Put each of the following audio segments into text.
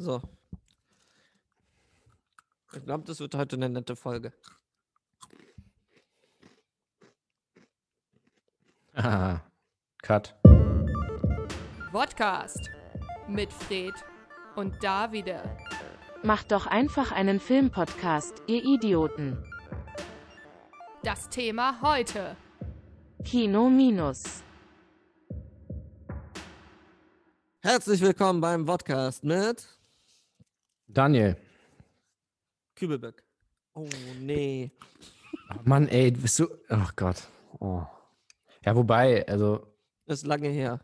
So. Ich glaube, das wird heute eine nette Folge. Ah, Cut. Podcast mit Fred und Davide. Macht doch einfach einen Filmpodcast, ihr Idioten. Das Thema heute. Kino Minus. Herzlich willkommen beim Podcast mit Daniel. Kübelböck. Oh, nee. Mann, ey, bist du. Oh Gott. Oh. Ja, wobei, also, Ist lange her.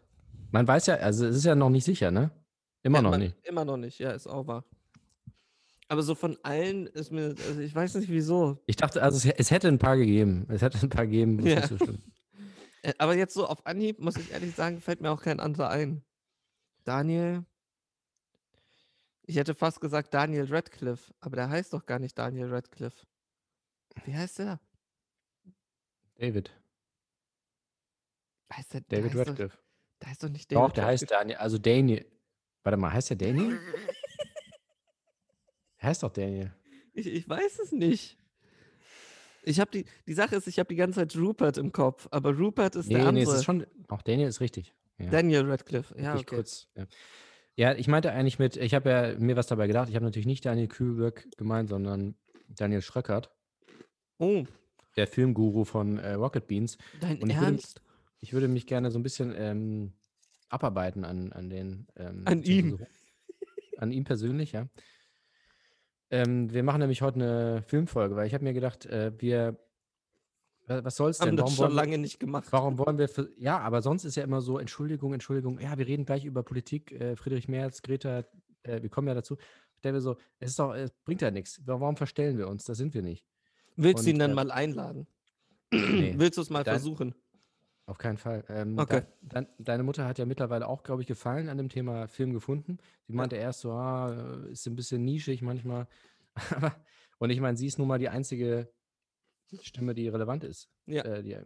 man weiß ja, also es ist ja noch nicht sicher, ne? Immer Ja, noch man- nicht. Immer noch nicht, ja, ist auch wahr. Aber so von allen ist mir, also ich weiß nicht wieso. Ich dachte, also es, es hätte ein paar gegeben. Es hätte ein paar gegeben, es Ja. so. Äh, Aber jetzt so auf Anhieb, muss ich ehrlich sagen, fällt mir auch kein anderer ein. Daniel. Ich hätte fast gesagt Daniel Radcliffe, aber der heißt doch gar nicht Daniel Radcliffe. Wie heißt der? David. Heißt der David heißt Radcliffe. Doch, der heißt doch nicht David Doch, der heißt Daniel. Also Daniel. Warte mal, heißt der Daniel? Der heißt doch Daniel. Ich, ich weiß es nicht. Ich habe die, die Sache ist, ich habe die ganze Zeit Rupert im Kopf, aber Rupert ist Nee, der nee, andere. es ist schon. Auch Daniel ist richtig. Ja. Daniel Radcliffe. Ja, okay. kurz. Ja. Ja, ich meinte eigentlich mit, ich habe ja mir was dabei gedacht. Ich habe natürlich nicht Daniel Kühlberg gemeint, sondern Daniel Schröckert, Oh, der Filmguru von äh, Rocket Beans. dein Und ich würde- Ernst? Ich würde mich gerne so ein bisschen ähm, abarbeiten an, an den. Ähm, An ihm. hoch- An ihm persönlich, ja. Ähm, wir machen nämlich heute eine Filmfolge, weil ich habe mir gedacht, äh, wir. Wa- Was soll's Haben denn? das Warum schon wollen, wir, lange nicht gemacht. warum wollen wir. Für, ja, aber sonst ist ja immer so: Entschuldigung, Entschuldigung. Ja, wir reden gleich über Politik. Äh, Friedrich Merz, Greta, äh, wir kommen ja dazu. Stellen wir so: Es ist doch, es bringt ja nichts. Warum verstellen wir uns? Das sind wir nicht. Willst du ihn dann äh, mal einladen? Nee. Willst du es mal Dein- versuchen? Auf keinen Fall. Ähm, Okay. dein- dein, deine Mutter hat ja mittlerweile auch, glaube ich, Gefallen an dem Thema Film gefunden. Sie meinte erst so, ah, ist ein bisschen nischig manchmal. Aber, und ich meine, sie ist nun mal die einzige Stimme, die relevant ist. Ja. Äh, die,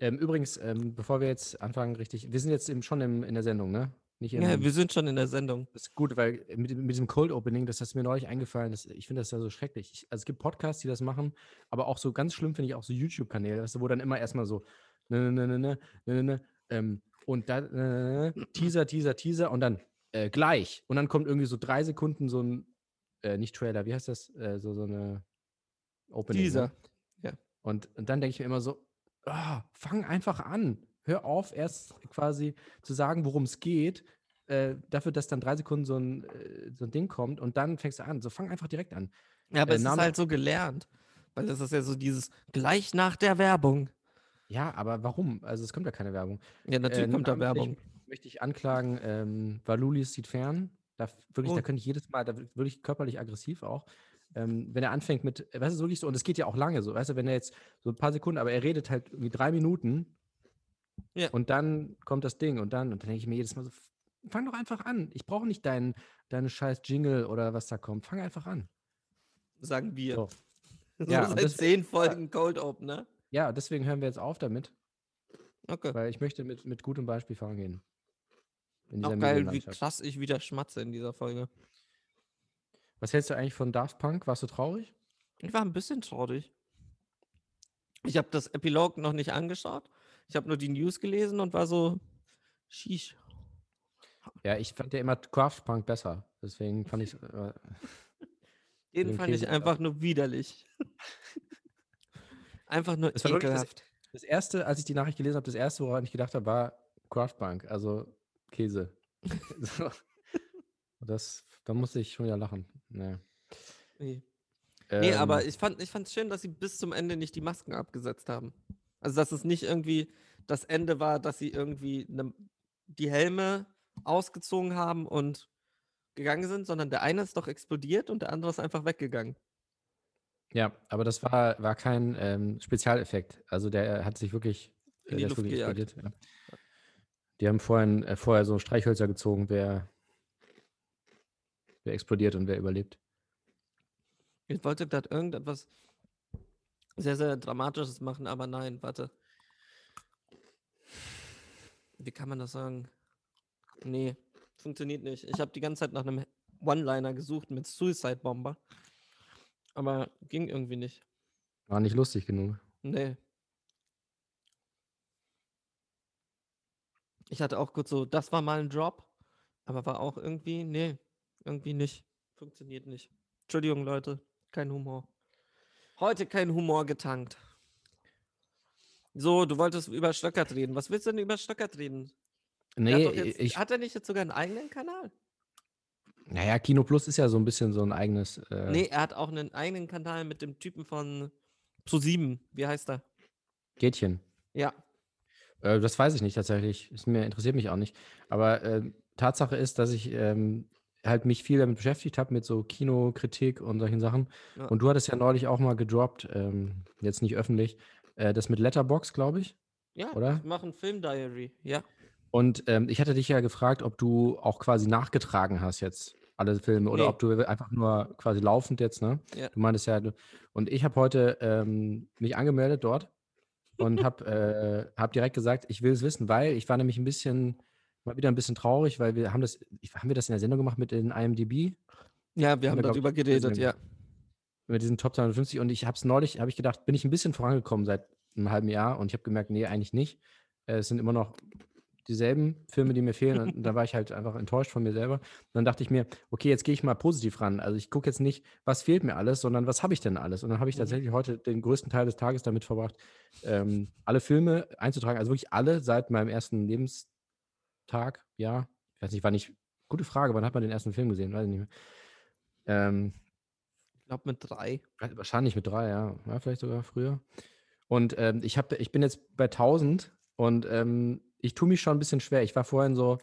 ähm, übrigens, ähm, bevor wir jetzt anfangen, richtig, wir sind jetzt eben schon im, in der Sendung, ne? Nicht in, Ja, wir sind schon in der Sendung. das ist gut, weil mit, mit diesem Cold Opening, das ist mir neulich eingefallen, das, ich finde das ja so schrecklich. Ich, also es gibt Podcasts, die das machen, aber auch so ganz schlimm finde ich auch so YouTube-Kanäle, weißt du, wo dann immer erstmal so ne, ne, ne, ne, ne, ne, ne, ähm, und dann äh, Teaser, Teaser, Teaser und dann äh, gleich. Und dann kommt irgendwie so drei Sekunden so ein, äh, nicht Trailer, wie heißt das? Äh, so, so eine Opening. Ne? Und, und dann denke ich mir immer so, ah, fang einfach an. Hör auf, erst quasi zu sagen, worum es geht, äh, dafür, dass dann drei Sekunden so ein, äh, so ein Ding kommt und dann fängst du an. So fang einfach direkt an. Ja, aber Äh, es ist halt so gelernt. Weil das ist ja so dieses gleich nach der Werbung. Ja, aber warum? Also es kommt ja keine Werbung. Ja, natürlich Äh, kommt da Werbung. Möchte ich anklagen, ähm, Valulis sieht fern. Da wirklich, Oh. da könnte ich jedes Mal, da wird wirklich körperlich aggressiv auch. Ähm, wenn er anfängt mit, weißt du, wirklich so, und es geht ja auch lange so, weißt du, wenn er jetzt so ein paar Sekunden, aber er redet halt irgendwie drei Minuten Ja. und dann kommt das Ding und dann, und dann denke ich mir jedes Mal so, fang doch einfach an. Ich brauche nicht deinen, deine scheiß Jingle oder was da kommt. Fang einfach an. Sagen wir. So. So Ja, seit das- zehn Folgen Cold Opener. Ja, deswegen hören wir jetzt auf damit, Okay. weil ich möchte mit, mit gutem Beispiel vorangehen. Auch geil, wie krass ich wieder schmatze in dieser Folge. Was hältst du eigentlich von Daft Punk? Warst du traurig? Ich war ein bisschen traurig. Ich habe das Epilog noch nicht angeschaut. Ich habe nur die News gelesen und war so, sheesh. Ja, ich fand ja immer Craft Punk besser. Deswegen fand ich äh, Den fand ich einfach nur widerlich. einfach nur Es war wirklich das- ekelhaft. das erste, als ich die Nachricht gelesen habe, das erste, woran ich gedacht habe, war Craft Punk, also Käse. so. Das, da musste ich schon wieder lachen. Nee, Nee. Nee, aber Ähm, ich fand ich fand's schön, dass sie bis zum Ende nicht die Masken abgesetzt haben. Also, dass es nicht irgendwie das Ende war, dass sie irgendwie ne, die Helme ausgezogen haben und gegangen sind, sondern der eine ist doch explodiert und der andere ist einfach weggegangen. Ja, aber das war, war kein ähm, Spezialeffekt. Also der hat sich wirklich, In die äh, ist Luft gejagt. explodiert. Ja. Die haben vorhin, äh, vorher so Streichhölzer gezogen, wer, wer explodiert und wer überlebt. Ich wollte gerade irgendetwas sehr, sehr Dramatisches machen, aber nein, warte. Wie kann man das sagen? Nee, funktioniert nicht. Ich habe die ganze Zeit nach einem One-Liner gesucht mit Suicide Bomber. Aber ging irgendwie nicht. War nicht lustig genug. Nee. Ich hatte auch kurz so, das war mal ein Drop, aber war auch irgendwie, nee, irgendwie nicht. Funktioniert nicht. Entschuldigung, Leute, kein Humor. Heute kein Humor getankt. So, du wolltest über Stöckert reden. Was willst du denn über Stöckert reden? Nee, hat, jetzt, ich, hat er nicht jetzt sogar einen eigenen Kanal? naja, Kino Plus ist ja so ein bisschen so ein eigenes. Äh, Nee, er hat auch einen eigenen Kanal mit dem Typen von Pro7. Wie heißt er? Gätchen. Ja. Äh, das weiß ich nicht tatsächlich. Ist mir, interessiert mich auch nicht. Aber äh, Tatsache ist, dass ich ähm, halt mich viel damit beschäftigt habe, mit so Kinokritik und solchen Sachen. Ja. Und du hattest ja neulich auch mal gedroppt, ähm, jetzt nicht öffentlich, äh, das mit Letterbox, glaube ich. Ja, Oder? ich mache ein Film-Diary. Ja. Und ähm, ich hatte dich ja gefragt, ob du auch quasi nachgetragen hast jetzt alle Filme oder Nee. ob du einfach nur quasi laufend jetzt, ne? Ja. Du meintest ja, du, und ich habe heute ähm, mich angemeldet dort und habe äh, hab direkt gesagt, ich will es wissen, weil ich war nämlich ein bisschen, mal wieder ein bisschen traurig, weil wir haben das, haben wir das in der Sendung gemacht mit den IMDb, Ja, wir haben wir, glaub darüber ich, geredet, ja. mit diesen Top 250 und ich habe es neulich, habe ich gedacht, bin ich ein bisschen vorangekommen seit einem halben Jahr und ich habe gemerkt, nee, eigentlich nicht. Äh, es sind immer noch dieselben Filme, die mir fehlen und da war ich halt einfach enttäuscht von mir selber. Und dann dachte ich mir, okay, jetzt gehe ich mal positiv ran. Also ich gucke jetzt nicht, was fehlt mir alles, sondern was habe ich denn alles? Und dann habe ich Mhm. tatsächlich heute den größten Teil des Tages damit verbracht, ähm, alle Filme einzutragen, also wirklich alle seit meinem ersten Lebenstag, ja. Ich weiß nicht, wann ich, gute Frage, wann hat man den ersten Film gesehen? Weiß ich nicht mehr. Ähm, Ich glaube mit drei. Wahrscheinlich mit drei, ja. ja vielleicht sogar früher. Und ähm, ich, hab, ich bin jetzt bei 1000 und ähm, ich tue mich schon ein bisschen schwer. Ich war vorhin so,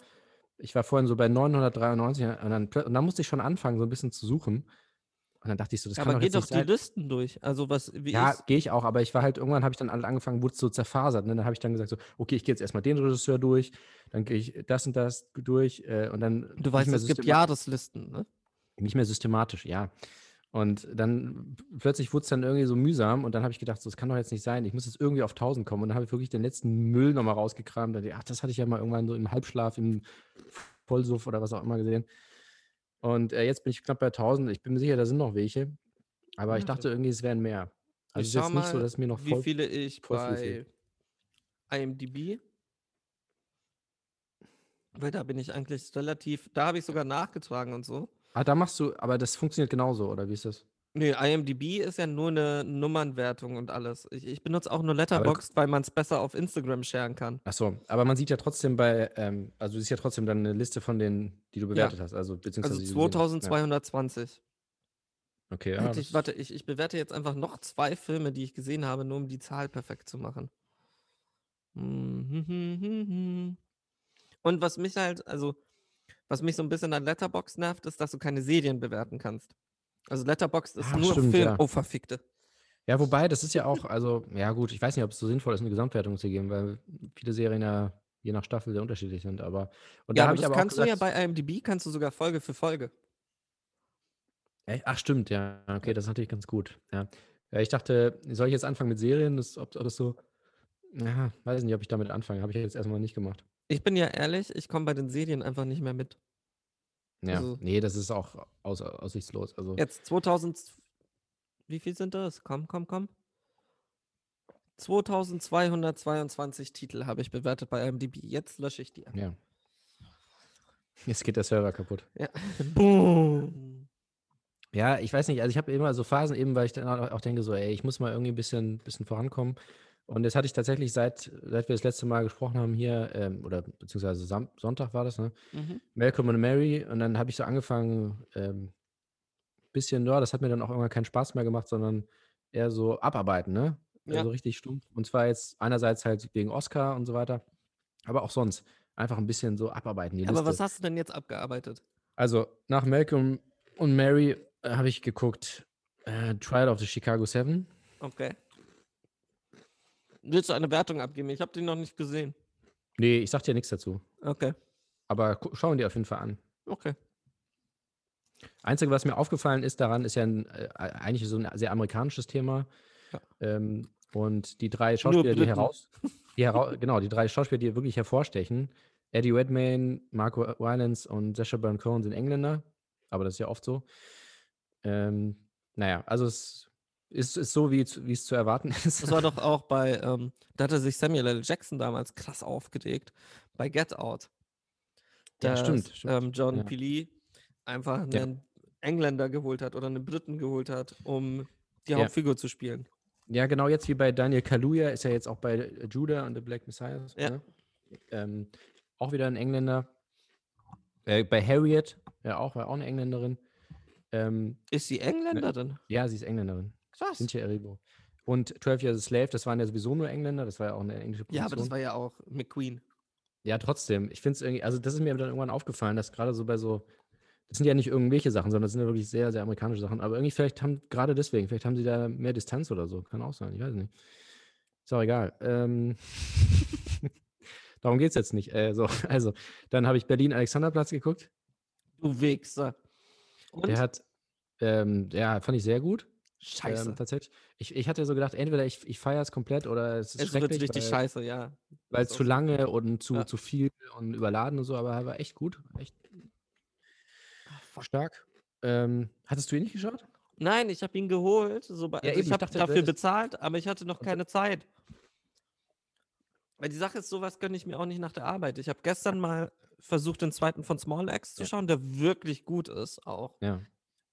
ich war vorhin so bei 993 und dann, und dann musste ich schon anfangen, so ein bisschen zu suchen. Und dann dachte ich so, das Ja, kann aber doch geh jetzt doch nicht die sein. Listen durch. Also was, wie Ja, gehe ich auch, aber ich war halt, irgendwann habe ich dann alle angefangen, wurde es so zerfasert. Ne? Dann habe ich dann gesagt, so, okay, ich gehe jetzt erstmal den Regisseur durch, dann gehe ich das und das durch äh, und dann du nicht weißt, mehr es gibt Jahreslisten, ne? nicht mehr systematisch, ja. Und dann plötzlich wurde es dann irgendwie so mühsam und dann habe ich gedacht, so, das kann doch jetzt nicht sein. Ich muss jetzt irgendwie auf 1000 kommen. Und dann habe ich wirklich den letzten Müll nochmal rausgekramt. Dachte, ach, das hatte ich ja mal irgendwann so im Halbschlaf, im Vollsuff oder was auch immer gesehen. Und äh, jetzt bin ich knapp bei 1000. Ich bin mir sicher, da sind noch welche. Aber ich Ja. dachte irgendwie, es wären mehr. Also es ich ist schau jetzt nicht so, dass mir noch wie voll. viele ich viel bei fehlt. IMDb. Weil da bin ich eigentlich relativ, da habe ich sogar nachgetragen und so. Ah, da machst du, aber das funktioniert genauso, oder wie ist das? Nee, IMDb ist ja nur eine Nummernwertung und alles. Ich, ich benutze auch nur Letterboxd, weil man es besser auf Instagram sharen kann. Ach so, aber man sieht ja trotzdem bei, ähm, also siehst ja trotzdem dann eine Liste von denen, die du bewertet hast. Also beziehungsweise Also die du gesehen hast. Ja. 2220. Okay, ja. Hätte ich, warte, ich, ich bewerte jetzt einfach noch zwei Filme, die ich gesehen habe, nur um die Zahl perfekt zu machen. Und was mich halt, also, was mich so ein bisschen an Letterbox nervt, ist, dass du keine Serien bewerten kannst. Also Letterbox ist Ah, nur stimmt, Film. ja. Oh, verfickte. Ja, wobei, das ist ja auch, also, ja gut, ich weiß nicht, ob es so sinnvoll ist, eine Gesamtwertung zu geben, weil viele Serien ja je nach Staffel sehr unterschiedlich sind, aber und Ja, da aber das aber kannst du ja gesagt, bei IMDb, kannst du sogar Folge für Folge. Ach stimmt, ja, okay, das ist natürlich ganz gut, ja. Ja, ich dachte, soll ich jetzt anfangen mit Serien, das, ob, ob das so, ja, weiß nicht, ob ich damit anfange, habe ich jetzt erstmal nicht gemacht. Ich bin ja ehrlich, ich komme bei den Serien einfach nicht mehr mit. Ja, Also- nee, das ist auch aus, aussichtslos, also, Jetzt 2000, wie viel sind das? Komm, komm, komm. 2222 Titel habe ich bewertet bei IMDb. Jetzt lösche ich die. ja. Jetzt geht der Server kaputt. Ja. Boom. Ja, ich weiß nicht, also ich habe immer so Phasen eben, weil ich dann auch auch denke so, ey, ich muss mal irgendwie ein bisschen, bisschen vorankommen. Und jetzt hatte ich tatsächlich, seit, seit wir das letzte Mal gesprochen haben hier, ähm, oder beziehungsweise Sam Sonntag war das, ne? Mhm. Malcolm und Mary. Und dann habe ich so angefangen, ähm, bisschen, ja, das hat mir dann auch irgendwann keinen Spaß mehr gemacht, sondern eher so abarbeiten, ne? Ja. Also richtig stumpf. Und zwar jetzt einerseits halt wegen Oscar und so weiter, aber auch sonst. Einfach ein bisschen so abarbeiten, die Aber Liste. was hast du denn jetzt abgearbeitet? Also nach Malcolm und Mary äh, habe ich geguckt äh, Trial of the Chicago Seven. Okay. Willst du eine Wertung abgeben? Ich habe die noch nicht gesehen. Nee, ich sag dir nichts dazu. Okay. Aber schauen die auf jeden Fall an. Okay. Einzige, was mir aufgefallen ist daran, ist ja ein, äh, eigentlich so ein sehr amerikanisches Thema. Ja. Ähm, und die drei Schauspieler, die heraus, die hera genau, die drei Schauspieler, die wirklich hervorstechen, Eddie Redmayne, Marco Rylance und Sacha Baron Cohen sind Engländer, aber das ist ja oft so. Ähm, naja, also es ist, ist so, wie es wie es zu erwarten ist. Das war doch auch bei, ähm, da hatte sich Samuel L. Jackson damals krass aufgeregt, bei Get Out. Ja, Dass, stimmt, stimmt. Ähm, John Ja. Pili einfach Ja. einen Engländer geholt hat oder einen Briten geholt hat, um die Ja. Hauptfigur zu spielen. Ja, genau jetzt wie bei Daniel Kaluuya ist er jetzt auch bei Judah und The Black Messiah. Ja. Ne? Ähm, auch wieder ein Engländer. Äh, bei Harriet, ja auch, war auch eine Engländerin. Ähm, Ist sie Engländerin? ja, sie ist Engländerin. Krass. Cynthia Erivo. Und 12 Years a Slave, das waren ja sowieso nur Engländer, das war ja auch eine englische Produktion. Ja, aber das war ja auch McQueen. Ja, trotzdem. Ich finde es irgendwie, also das ist mir dann irgendwann aufgefallen, dass gerade so bei so, das sind ja nicht irgendwelche Sachen, sondern das sind ja wirklich sehr, sehr amerikanische Sachen. Aber irgendwie vielleicht haben, gerade deswegen, vielleicht haben sie da mehr Distanz oder so. Kann auch sein, ich weiß nicht. Ist auch egal. Ähm, darum geht es jetzt nicht. Äh, so, also, dann habe ich Berlin-Alexanderplatz geguckt. Du Wichser. Und? Der hat, ähm, ja, fand ich sehr gut. Scheiße. Ähm, tatsächlich. Ich, ich hatte so gedacht, entweder ich, ich feiere es komplett oder es ist es wird schrecklich, richtig weil, scheiße, ja. weil zu lange und zu, Ja. zu viel und überladen und so, aber er war echt gut. Echt stark. Ähm, hattest du ihn nicht geschaut? Nein, ich habe ihn geholt. So bei, Ja, also eben, ich habe dafür bezahlt, aber ich hatte noch keine Zeit. Weil die Sache ist, sowas gönne ich mir auch nicht nach der Arbeit. Ich habe gestern mal versucht, den zweiten von Small Axe zu Ja. schauen, der wirklich gut ist auch. Ja.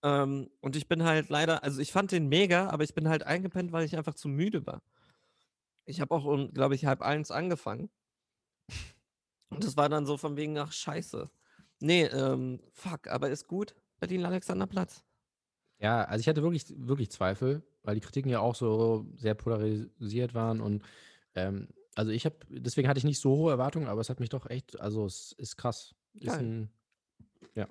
Ähm, und ich bin halt leider, also ich fand den mega, aber ich bin halt eingepennt, weil ich einfach zu müde war. Ich habe auch um, glaube ich, halb eins angefangen. Und das war dann so von wegen, ach scheiße. Nee, ähm, fuck, aber ist gut. Berlin-Alexanderplatz. Ja, also ich hatte wirklich, wirklich Zweifel, weil die Kritiken ja auch so sehr polarisiert waren und ähm, also ich habe, deswegen hatte ich nicht so hohe Erwartungen, aber es hat mich doch echt, also es ist krass. Ist ein, ja.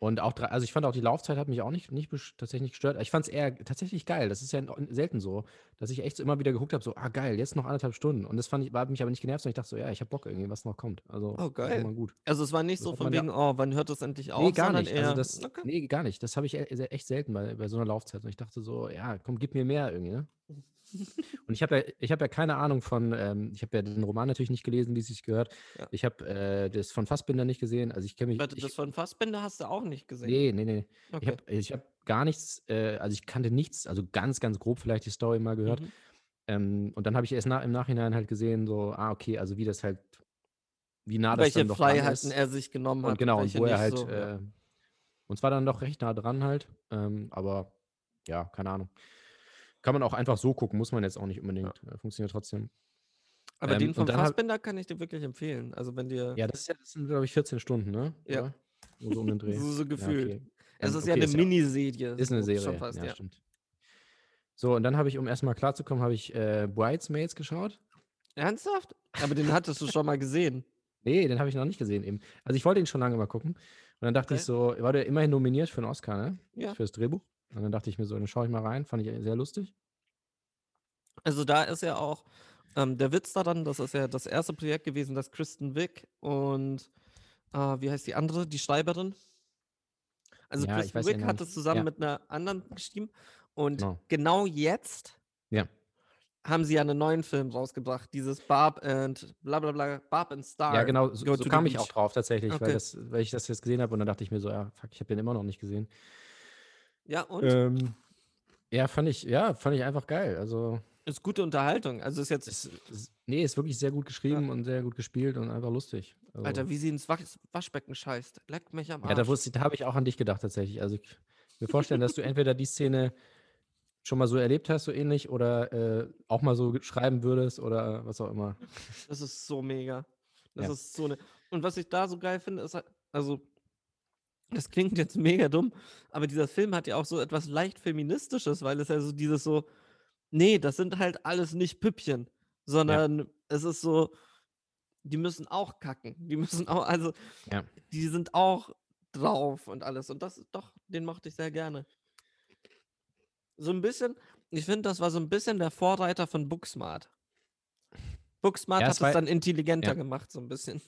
Und auch, also ich fand auch die Laufzeit hat mich auch nicht, nicht tatsächlich nicht gestört. Ich fand es eher tatsächlich geil. Das ist ja selten so, dass ich echt so immer wieder geguckt habe, so, ah geil, jetzt noch anderthalb Stunden. Und das fand ich, war hat mich aber nicht genervt, sondern ich dachte so, ja, ich habe Bock irgendwie, was noch kommt. Also, Oh, geil. immer gut. Also es war nicht Das so von wegen, oh, wann hört das endlich auf? Nee, gar nicht. Eher, Also das, okay. nee, gar nicht. Das habe ich e- echt selten bei, bei so einer Laufzeit. Und ich dachte so, ja, komm, gib mir mehr irgendwie, ne? Und ich habe ja, ich habe ja keine Ahnung von, ähm, ich habe ja den Roman natürlich nicht gelesen, wie es sich gehört. Ja. Ich habe äh, das von Fassbinder nicht gesehen. Also ich kenne mich. Warte, ich, das von Fassbinder hast du auch nicht gesehen. nee, nee, nee. Ich okay. habe ich hab gar nichts, äh, also ich kannte nichts, also ganz, ganz grob vielleicht die Story mal gehört. Mhm. Ähm, und dann habe ich erst nach, im Nachhinein halt gesehen, so, ah, okay, also wie das halt, wie nah das Welche dann doch Freiheiten er sich genommen hat. Und genau, und wo er halt, so, ja. äh, und zwar dann doch recht nah dran halt, ähm, aber ja, keine Ahnung. Kann man auch einfach so gucken, muss man jetzt auch nicht unbedingt. Äh, funktioniert trotzdem. Aber ähm, den von Fassbinder kann ich dir wirklich empfehlen. Also wenn dir, Ja, das, ist ja, das sind, glaube ich, 14 Stunden, ne? Ja. Oder? So, um den Dreh. so, so Ja, gefühlt. okay. Es Dann- ist ja okay, eine ist ja- Miniserie. Ist eine Serie, Schon fast, ja, ja. stimmt. So, und dann habe ich, um erstmal klarzukommen, habe ich äh, Bridesmaids geschaut. Ernsthaft? Aber den hattest du schon mal gesehen. Nee, den habe ich noch nicht gesehen eben. Also ich wollte ihn schon lange mal gucken. Und dann dachte ich Okay. so, war der immerhin nominiert für einen Oscar, ne? Ja. Fürs Drehbuch. Und dann dachte ich mir so, dann schaue ich mal rein. Fand ich sehr lustig. Also da ist ja auch ähm, der Witz daran, das ist ja das erste Projekt gewesen, das Kristen Wick und äh, wie heißt die andere, die Schreiberin? Also Ja, Kristen Wick hat es zusammen Ja. mit einer anderen geschrieben und Genau. genau jetzt Ja. haben sie ja einen neuen Film rausgebracht, dieses Barb and bla bla bla, Barb and Star. Ja, genau, so, so kam ich auch drauf tatsächlich, Okay. weil, das, weil ich das jetzt gesehen habe und dann dachte ich mir so, ja, fuck, ich habe den immer noch nicht gesehen. Ja, und Ähm, ja, fand ich, ja, fand ich einfach geil. Also, ist gute Unterhaltung. Also ist jetzt, es, es, nee, ist wirklich sehr gut geschrieben und sehr gut gespielt und einfach lustig. Also, Alter, wie sie ins Wasch Waschbecken scheißt. Leckt mich am Arsch. ja, da, wusste ich- da habe ich auch an dich gedacht tatsächlich. Also, ich mir vorstellen, dass du entweder die Szene schon mal so erlebt hast, so ähnlich, oder äh, auch mal so schreiben würdest oder was auch immer. Das ist so mega. Das Ja. ist so eine. Und was ich da so geil finde, ist halt, also, das klingt jetzt mega dumm, aber dieser Film hat ja auch so etwas leicht Feministisches, weil es ja so dieses so, nee, das sind halt alles nicht Püppchen, sondern es ist so, die müssen auch kacken. Die müssen auch, also, Ja. die sind auch drauf und alles. Und das, doch, den mochte ich sehr gerne. So ein bisschen, ich finde, das war so ein bisschen der Vorreiter von Booksmart. Booksmart Ja, hat es dann intelligenter ja. gemacht, so ein bisschen.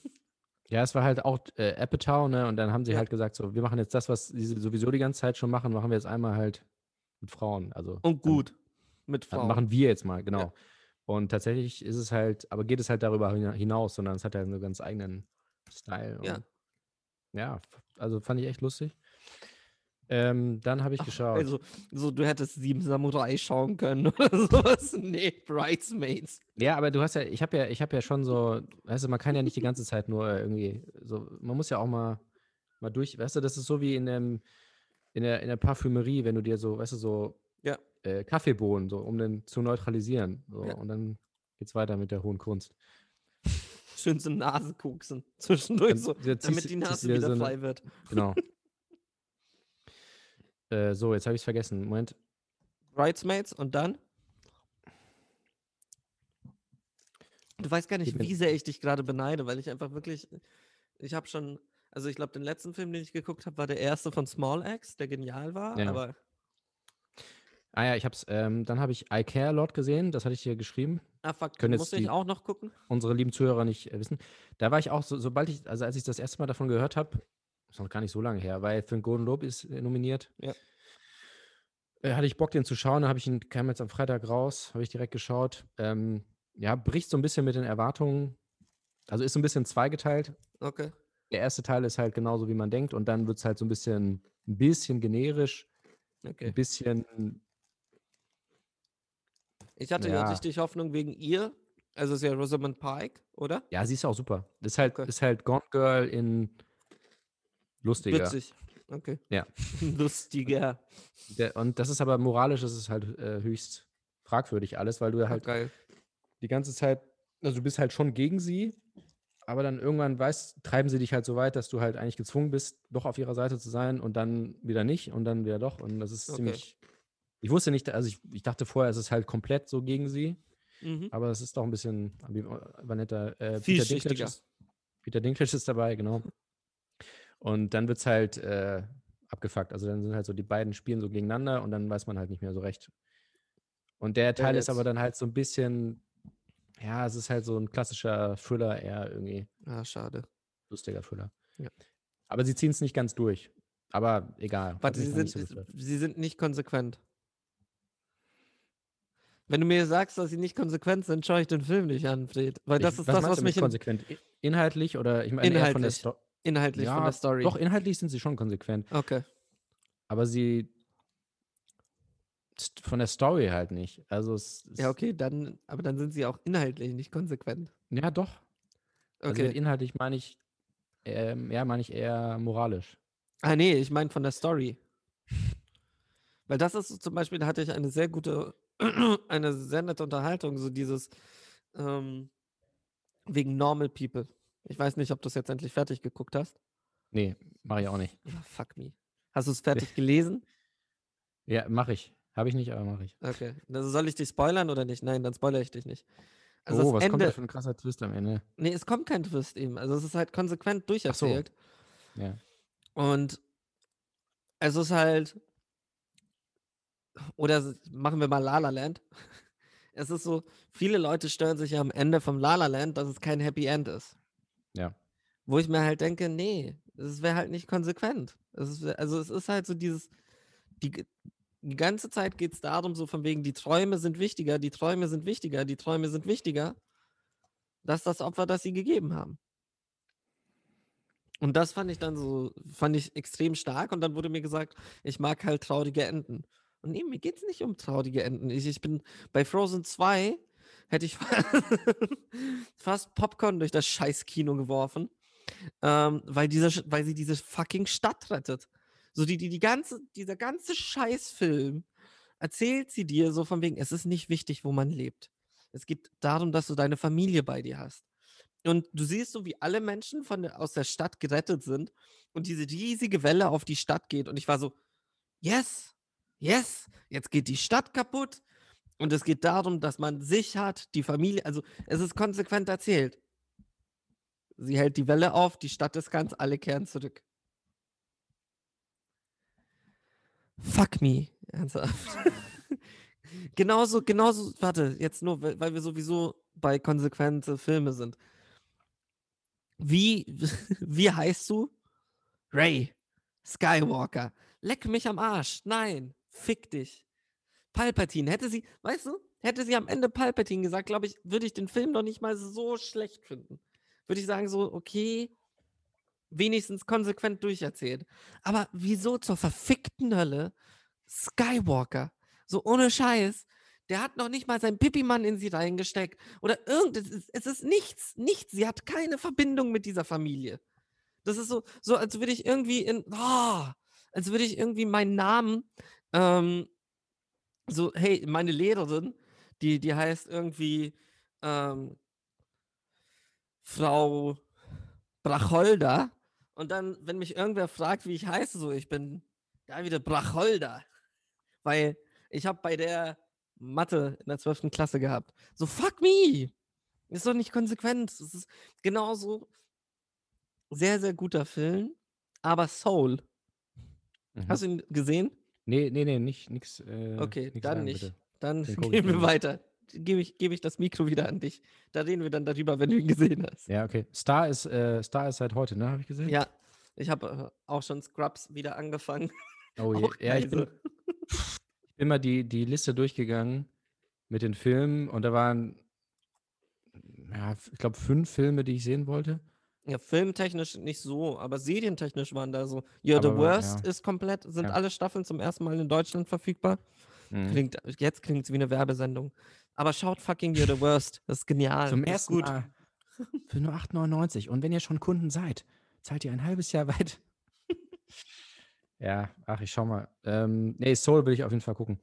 Ja, es war halt auch äh, Apatow, ne? Und dann haben sie Ja. halt gesagt, so, wir machen jetzt das, was sie sowieso die ganze Zeit schon machen, machen wir jetzt einmal halt mit Frauen. Also Und dann- gut. Mit dann Frauen. machen wir jetzt mal, genau. Und tatsächlich ist es halt, aber geht es halt darüber hina- hinaus, sondern es hat halt einen ganz eigenen Style. Ja. Ja, also fand ich echt lustig. Ähm, dann habe ich geschaut. Also, so, du hättest sieben Samurai schauen können oder sowas. Nee, Bridesmaids. Ja, aber du hast ja, ich habe ja, ich habe ja schon so, weißt du, man kann ja nicht die ganze Zeit nur irgendwie so, man muss ja auch mal, mal durch, weißt du, das ist so wie in dem, in der, in der Parfümerie, wenn du dir so, weißt du, so Ja. äh, Kaffeebohnen, so, um den zu neutralisieren. So, Ja. Und dann geht's weiter mit der hohen Kunst. Schön so Nase koksen. Zwischendurch so, damit die Nase wieder so eine- frei wird. Genau. äh, so, jetzt habe ich es vergessen. Moment. Bridesmaids und dann? Du weißt gar nicht, wie sehr ich dich gerade beneide, weil ich einfach wirklich, ich habe schon, also ich glaube, den letzten Film, den ich geguckt habe, war der erste von Small Axe, der genial war, Ja. aber Ah ja, ich hab's, ähm, dann habe ich I Care a Lot gesehen, das hatte ich hier geschrieben. ah fuck, Können den jetzt muss ich die- auch noch gucken. unsere lieben Zuhörer nicht äh, wissen. Da war ich auch, so, sobald ich, also als ich das erste Mal davon gehört habe, ist noch gar nicht so lange her, weil für den Golden Globe ist äh, nominiert. Ja. Äh, hatte ich Bock, den zu schauen. Da habe ich ihn, kam jetzt am Freitag raus, habe ich direkt geschaut. Ähm, ja, bricht so ein bisschen mit den Erwartungen. Also ist so ein bisschen zweigeteilt. Okay. Der erste Teil ist halt genauso, wie man denkt, und dann wird es halt so ein bisschen, ein bisschen generisch, Okay. ein bisschen, Ich hatte ja richtig Hoffnung wegen ihr. Also ist ja Rosamund Pike, oder? ja, sie ist auch super. Das ist halt, Okay. ist halt Gone Girl in lustiger. Witzig. Okay. Ja. Lustiger. Und das ist aber moralisch, das ist halt äh, höchst fragwürdig alles, weil du halt geil. die ganze Zeit, also du bist halt schon gegen sie, aber dann irgendwann weißt, treiben sie dich halt so weit, dass du halt eigentlich gezwungen bist, doch auf ihrer Seite zu sein und dann wieder nicht und dann wieder doch. Und das ist Okay. ziemlich. Ich wusste nicht, also ich, ich dachte vorher, es ist halt komplett so gegen sie, Mhm. aber es ist doch ein bisschen ambivalenter. Äh, Peter, Dinklage ist, Peter Dinklage ist dabei, genau. Und dann wird es halt äh, abgefuckt. Also dann sind halt so die beiden spielen so gegeneinander und dann weiß man halt nicht mehr so recht. Und der Teil ist aber dann halt so ein bisschen, ja, es ist halt so ein klassischer Thriller, eher irgendwie Ah, schade. lustiger Thriller. Ja. Aber sie ziehen es nicht ganz durch. Aber egal. Warte, sie sind, so sie sind nicht konsequent. Wenn du mir sagst, dass sie nicht konsequent sind, schaue ich den Film nicht an, Fred. Weil das Ich- ist das, was du mit mich in, konsequent inhaltlich oder ich meine eher von der Inhaltlich. Sto inhaltlich ja, von der Story. Doch, inhaltlich sind sie schon konsequent. Okay. Aber sie von der Story halt nicht. Also es, es Ja, okay, dann, aber dann sind sie auch inhaltlich nicht konsequent. Ja, doch. Also Okay. inhaltlich meine ich, ähm, ja, meine ich eher moralisch. Ah, nee, ich meine von der Story. Weil das ist so zum Beispiel, da hatte ich eine sehr gute, eine sehr nette Unterhaltung, so dieses ähm, wegen Normal People. Ich weiß nicht, ob du es jetzt endlich fertig geguckt hast. Nee, mache ich auch nicht. Ah, fuck me. Hast du es fertig gelesen? Ja, mache ich. Habe ich nicht, aber mache ich. Okay. Also soll ich dich spoilern oder nicht? Nein, dann spoilere ich dich nicht. Also oh, was kommt da Ende, für ein krasser Twist am Ende? nee, es kommt kein Twist eben. Also es ist halt konsequent durcherzählt. Ja. Und es ist halt, oder machen wir mal La La Land. Es ist so, viele Leute stören sich ja am Ende vom La La Land, dass es kein Happy End ist. Ja. Wo ich mir halt denke, nee, es wäre halt nicht konsequent. Es ist, also es ist halt so dieses, die, die ganze Zeit geht es darum, so von wegen, die Träume sind wichtiger, die Träume sind wichtiger, die Träume sind wichtiger. Das ist das Opfer, das sie gegeben haben. Und das fand ich dann so, fand ich extrem stark. Und dann wurde mir gesagt, ich mag halt traurige Enden. Und nee, mir geht es nicht um traurige Enden. Ich, ich bin bei Frozen 2 hätte ich fast Popcorn durch das scheiß Kino geworfen, ähm, weil, dieser, Sch- weil sie diese fucking Stadt rettet. So die, die, die ganze, dieser ganze Scheißfilm erzählt sie dir so von wegen, es ist nicht wichtig, wo man lebt. Es geht darum, dass du deine Familie bei dir hast. Und du siehst so, wie alle Menschen von aus der Stadt gerettet sind und diese riesige Welle auf die Stadt geht. Und ich war so, yes, yes, jetzt geht die Stadt kaputt. Und es geht darum, dass man sich hat, die Familie, also es ist konsequent erzählt. Sie hält die Welle auf, die Stadt ist ganz, alle kehren zurück. Fuck me. Ernsthaft. genauso, genauso, warte, jetzt nur, weil wir sowieso bei konsequente Filme sind. Wie, wie heißt du? Ray Skywalker. Leck mich am Arsch. Nein, fick dich. Palpatine, hätte sie, weißt du, hätte sie am Ende Palpatine gesagt, glaube ich, würde ich den Film noch nicht mal so schlecht finden. Würde ich sagen, so, okay, wenigstens konsequent durcherzählt. Aber wieso zur verfickten Hölle Skywalker? So ohne Scheiß. Der hat noch nicht mal seinen Pipi-Mann in sie reingesteckt. Oder irgendes. Es ist, nichts, nichts. Sie hat keine Verbindung mit dieser Familie. Das ist so, so als würde ich irgendwie in. Oh, als würde ich irgendwie meinen Namen. Ähm, so, hey, meine Lehrerin, die, die heißt irgendwie ähm, Frau Bracholder. Und dann, wenn mich irgendwer fragt, wie ich heiße, so, ich bin David Bracholder. Weil ich habe bei der Mathe in der 12. Klasse gehabt. So, fuck me! Ist doch nicht konsequent. Es ist genauso sehr, sehr guter Film. Aber Soul. Mhm. Hast du ihn gesehen? Nee, nee, nee, nicht, nix. Äh, Okay, nix dann sagen, nicht. bitte. Dann gehen wir weiter. Gebe ich, gebe ich das Mikro wieder an dich. Da reden wir dann darüber, wenn du ihn gesehen hast. Ja, okay. Star ist, äh, Star ist seit heute, ne? Habe ich gesehen? Ja, ich habe äh, auch schon Scrubs wieder angefangen. Oh je. Ja, ich bin, ich bin mal die, die Liste durchgegangen mit den Filmen und da waren, ja, ich glaube, fünf Filme, die ich sehen wollte. Ja, filmtechnisch nicht so, aber serientechnisch waren da so. You're the Worst ja. ist komplett, sind Ja. alle Staffeln zum ersten Mal in Deutschland verfügbar. Mhm. Klingt, jetzt klingt es wie eine Werbesendung. Aber schaut fucking You're the Worst. Das ist genial. Zum ersten gut. Mal für nur 8,99. Und wenn ihr schon Kunden seid, zahlt ihr ein halbes Jahr weit. ja, ach, ich schau mal. Ähm, nee, Soul will ich auf jeden Fall gucken.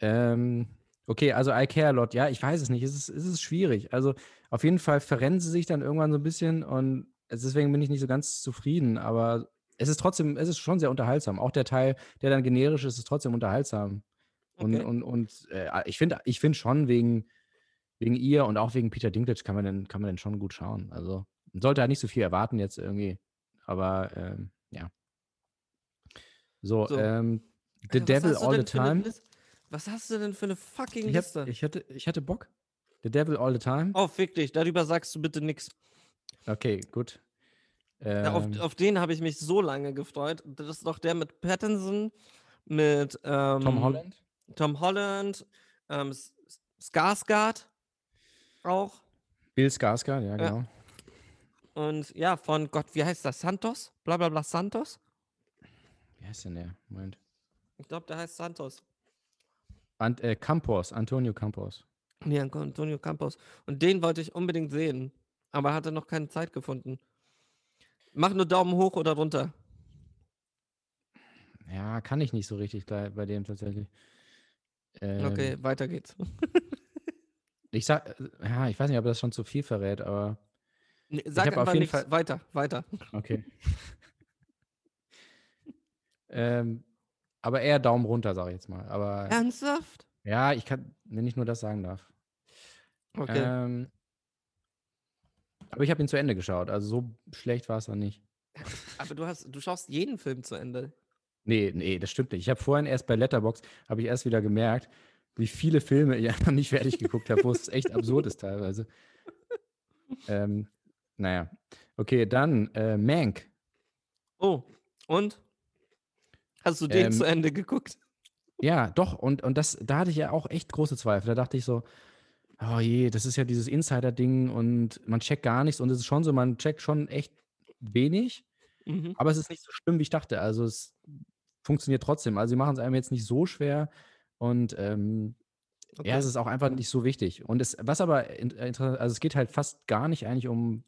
Ähm, okay, also I Care a Lot. Ja, ich weiß es nicht. Es ist, es ist schwierig. Also auf jeden Fall verrennen sie sich dann irgendwann so ein bisschen und es- deswegen bin ich nicht so ganz zufrieden. Aber es ist trotzdem, es ist schon sehr unterhaltsam. Auch der Teil, der dann generisch ist, ist trotzdem unterhaltsam. Und, Okay. und, und äh, ich finde ich find schon wegen, wegen ihr und auch wegen Peter Dinklage kann man den, kann man den schon gut schauen. Also man sollte halt nicht so viel erwarten jetzt irgendwie. Aber ähm, ja. So, So. ähm, The was Devil All the denn eine Time. List- Was hast du denn für eine fucking Ich, Liste? hab, ich, hatte, ich hatte Bock. The Devil All the Time. oh, fick dich. Darüber sagst du bitte nichts. Okay, gut. Ja, auf, Ähm, auf den habe ich mich so lange gefreut. Das ist doch der mit Pattinson, mit ähm, Tom Holland. Tom Holland, ähm, Skarsgård auch. Bill Skarsgård, ja, Ja. genau. Und ja, von Gott, wie heißt das? Santos? Blablabla bla, bla, Santos? Wie heißt denn der? Moment. Ich glaube, der heißt Santos. Ant, äh, Campos, Antonio Campos. Nee, Antonio Campos. Und den wollte ich unbedingt sehen, aber hatte noch keine Zeit gefunden. Mach nur Daumen hoch oder runter. Ja, kann ich nicht so richtig bei, bei dem tatsächlich. Ähm, Okay, weiter geht's. Ich sag, äh, ja, ich weiß nicht, ob das schon zu viel verrät, aber Nee, Sag auf einfach jeden nichts. Fall- Weiter, weiter. okay. ähm, aber eher Daumen runter, sage ich jetzt mal. Aber Ernsthaft? ja, ich kann, wenn ich nur das sagen darf. Okay. Ähm, aber ich habe ihn zu Ende geschaut, also so schlecht war es dann nicht. aber du hast, du schaust jeden Film zu Ende. Nee, nee, das stimmt nicht. Ich habe vorhin erst bei Letterbox habe ich erst wieder gemerkt, wie viele Filme ich einfach nicht fertig geguckt habe, wo es echt absurd ist teilweise. Ähm, naja. Okay, dann äh, Mank. Oh, und? Hast du den Ähm, zu Ende geguckt? Ja, doch, und, und das, da hatte ich ja auch echt große Zweifel. Da dachte ich so, oh je, das ist ja dieses Insider-Ding und man checkt gar nichts und es ist schon so, man checkt schon echt wenig, Mhm. aber es ist nicht so schlimm, wie ich dachte. Also es funktioniert trotzdem. Also sie machen es einem jetzt nicht so schwer und ähm, Okay. ja, es ist auch einfach nicht so wichtig. Und es, was aber äh, interessant, also es geht halt fast gar nicht eigentlich um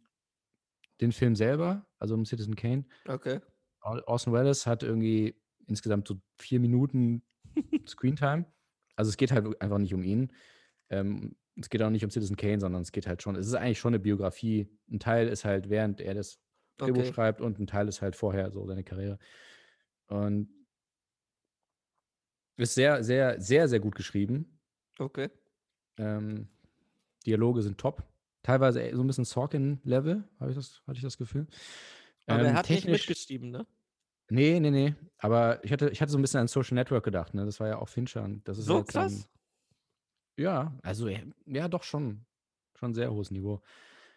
den Film selber, also um Citizen Kane. okay. Orson Welles hat irgendwie insgesamt so vier Minuten Screentime. Also es geht halt einfach nicht um ihn. Ähm, es geht auch nicht um Citizen Kane, sondern es geht halt schon, es ist eigentlich schon eine Biografie. Ein Teil ist halt, während er das Drehbuch Okay. schreibt und ein Teil ist halt vorher so seine Karriere. Und ist sehr, sehr, sehr, sehr gut geschrieben. Okay. Ähm, Dialoge sind top. Teilweise eher so ein bisschen Sorkin-Level, habe ich das, hatte ich das Gefühl. Aber er Ähm, hat nicht technisch- mitgeschrieben, ne? Nee, nee, nee. Aber ich hatte, ich hatte so ein bisschen an Social Network gedacht, ne? Das war ja auch Fincher. und Das ist So dann- krass? ja, also ja, doch schon. Schon sehr hohes Niveau.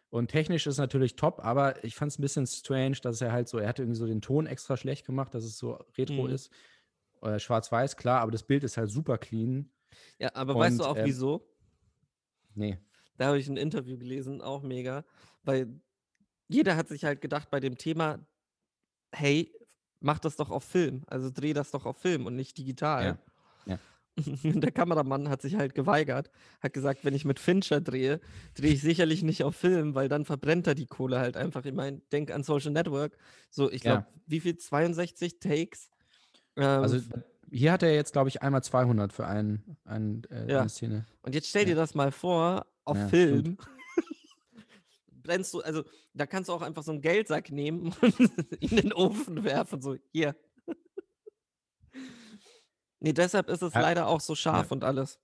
Und technisch ist natürlich top, aber ich fand es ein bisschen strange, dass er halt so, er hatte irgendwie so den Ton extra schlecht gemacht, dass es so retro Mhm. ist. Äh, Schwarz-Weiß, klar, aber das Bild ist halt super clean. Ja, aber weißt du Und, auch ähm, wieso? Nee. Da habe ich ein Interview gelesen, auch mega, weil jeder hat sich halt gedacht bei dem Thema, hey, mach das doch auf Film, also dreh das doch auf Film und nicht digital. Ja, ja. Der Kameramann hat sich halt geweigert, hat gesagt, wenn ich mit Fincher drehe, drehe ich sicherlich nicht auf Film, weil dann verbrennt er die Kohle halt einfach. Ich meine, denk an Social Network. So, ich Ja. glaube, wie viel? 62 Takes? Ähm, Also hier hat er jetzt, glaube ich, einmal 200 für ein, ein, äh, Ja. eine Szene. Und jetzt stell dir Ja. das mal vor, auf Ja, Film. Brennst du, also da kannst du auch einfach so einen Geldsack nehmen und in den Ofen werfen, so hier. nee, deshalb ist es Ja. leider auch so scharf und alles.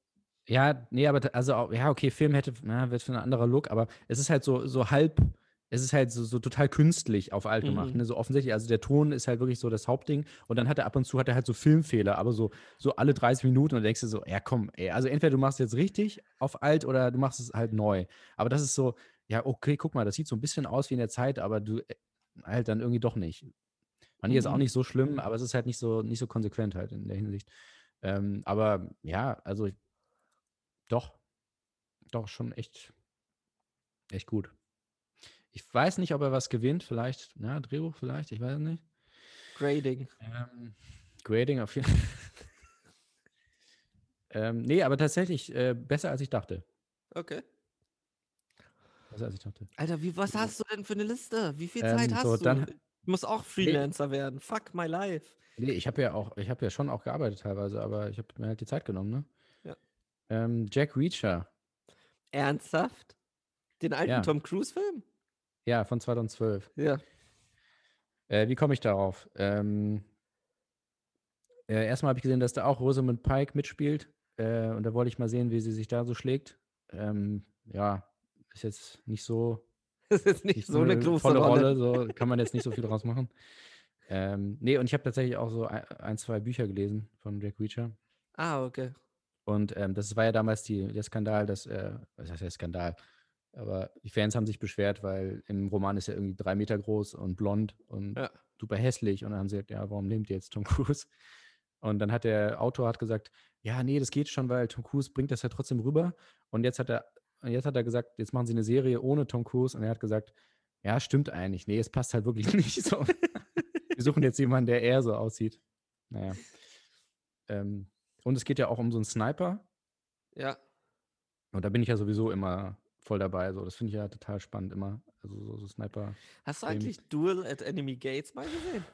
Ja, nee, aber also ja, okay, Film hätte, na, wird für ein anderer Look, aber es ist halt so, so halb, es ist halt so, so total künstlich auf alt gemacht, Mhm. ne? So offensichtlich, also der Ton ist halt wirklich so das Hauptding und dann hat er ab und zu hat er halt so Filmfehler, aber so, so alle 30 Minuten und denkst du so, ja komm, ey, also entweder du machst es jetzt richtig auf alt oder du machst es halt neu. Aber das ist so, ja, okay, guck mal, das sieht so ein bisschen aus wie in der Zeit, aber du äh, halt dann irgendwie doch nicht. Fand ich jetzt auch Mhm. nicht so schlimm, aber es ist halt nicht so, nicht so konsequent halt in der Hinsicht. Ähm, aber ja, also ich- doch, doch schon echt, echt gut. Ich weiß nicht, ob er was gewinnt, vielleicht, ja, Drehbuch vielleicht, ich weiß es nicht. Grading. Ähm, Grading auf jeden Fall. ähm, nee, aber tatsächlich äh, besser als ich dachte. Okay. Besser als ich dachte. Alter, wie, was hast du denn für eine Liste? Wie viel Ähm, Zeit hast so, du? dann- ich muss auch Freelancer werden. Fuck my life. Nee, ich habe ja auch, ich habe ja schon auch gearbeitet teilweise, aber ich habe mir halt die Zeit genommen, ne? Ja. Ähm, Jack Reacher, Ernsthaft? Den alten Ja. Tom Cruise-Film? ja, von 2012. Ja. Äh, wie komme ich darauf? Ähm, äh, erstmal habe ich gesehen, dass da auch Rosamund Pike mitspielt. Äh, und da wollte ich mal sehen, wie sie sich da so schlägt. Ähm, ja, ist jetzt nicht so, Das ist jetzt nicht so eine große volle Rolle. Rolle. So kann man jetzt nicht so viel draus machen. Ähm, nee, und ich habe tatsächlich auch so ein, ein, zwei Bücher gelesen von Jack Reacher. Ah, okay. Und ähm, das war ja damals die, der Skandal, dass, äh, was heißt der Skandal? Aber die Fans haben sich beschwert, weil im Roman ist er irgendwie drei Meter groß und blond und Ja. super hässlich. Und dann haben sie gesagt, ja, warum nehmt ihr jetzt Tom Cruise? Und dann hat der Autor hat gesagt, ja, nee, das geht schon, weil Tom Cruise bringt das ja trotzdem rüber. Und jetzt hat er, und jetzt hat er gesagt, jetzt machen sie eine Serie ohne Tom Cruise. Und er hat gesagt, ja, stimmt eigentlich. Nee, es passt halt wirklich nicht so. Wir suchen jetzt jemanden, der eher so aussieht. Naja. Ähm, und es geht ja auch um so einen Sniper. Ja. Und da bin ich ja sowieso immer voll dabei. So, das finde ich ja total spannend immer. Also so, so Sniper. Hast du eigentlich Duel at Enemy Gates mal gesehen?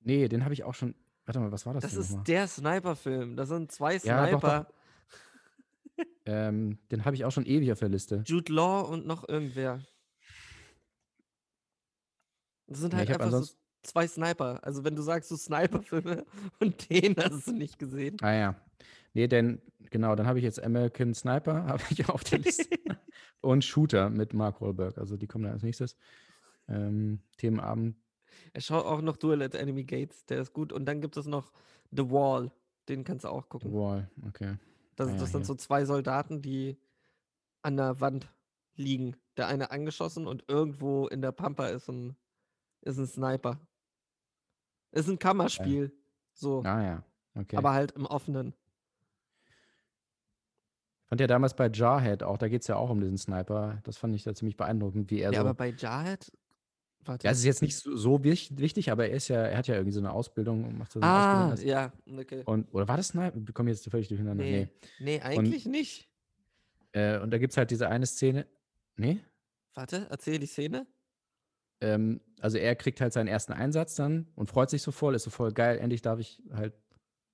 Nee, den habe ich auch schon. Warte mal, was war das, Das ist nochmal? der Sniper-Film. Das sind zwei Ja, doch, doch. Ähm, den habe ich auch schon ewig auf der Liste. Jude Law und noch irgendwer. Das sind Ja, halt hab einfach so zwei Sniper. Also wenn du sagst, so Sniper-Filme und den hast du nicht gesehen. Ah ja. Nee, denn, genau, dann habe ich jetzt American Sniper, habe ich auf der Liste. Und Shooter mit Mark Wahlberg. Also die kommen dann als nächstes. Ähm, Themenabend. Er schaut auch noch Duel at Enemy Gates, der ist gut. Und dann gibt es noch The Wall, den kannst du auch gucken. Wall, okay. Das, Ah ja, das sind hier. so zwei Soldaten, die an der Wand liegen. Der eine angeschossen und irgendwo in der Pampa ist ein, ist ein Sniper. Ist ein Kammerspiel. So. Ah ja, okay. Aber halt im offenen. fand ja damals bei Jarhead auch, da geht es ja auch um diesen Sniper. Das fand ich da ziemlich beeindruckend, wie er ja, so. aber bei Jahed. Warte. ja, es ist jetzt nicht so, so wich- wichtig, aber er ist ja, er hat ja irgendwie so eine Ausbildung und macht so eine ah, Ausbildung. ja, okay. Und, oder war das Sniper? Wir kommen jetzt völlig durcheinander. Nee, nee, eigentlich nicht. Äh, und da gibt es halt diese eine Szene. Nee? Warte, erzähl die Szene. Ähm, also er kriegt halt seinen ersten Einsatz dann und freut sich so voll, ist so voll geil, endlich darf ich halt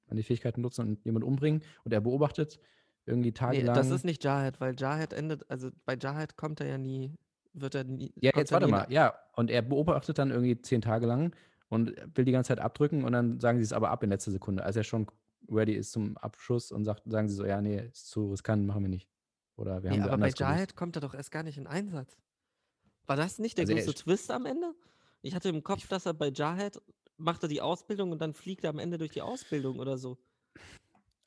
meine Fähigkeiten nutzen und jemanden umbringen. Und er beobachtet irgendwie Nee, tagelang. das ist nicht Jahed, weil Jahed endet, also bei Jahed kommt er ja nie, wird er nie. ja, jetzt warte nie mal. Ja, und er beobachtet dann irgendwie zehn Tage lang und will die ganze Zeit abdrücken und dann sagen sie es aber ab in letzter Sekunde, als er schon ready ist zum Abschuss und sagt, sagen sie so, ja, nee, ist zu riskant, machen wir nicht. Oder wir Nee, haben aber bei. Jahed kommt er doch erst gar nicht in Einsatz. War das nicht der Also große ist- Twist am Ende? Ich hatte im Kopf, dass er bei Jahed macht er die Ausbildung und dann fliegt er am Ende durch die Ausbildung oder so.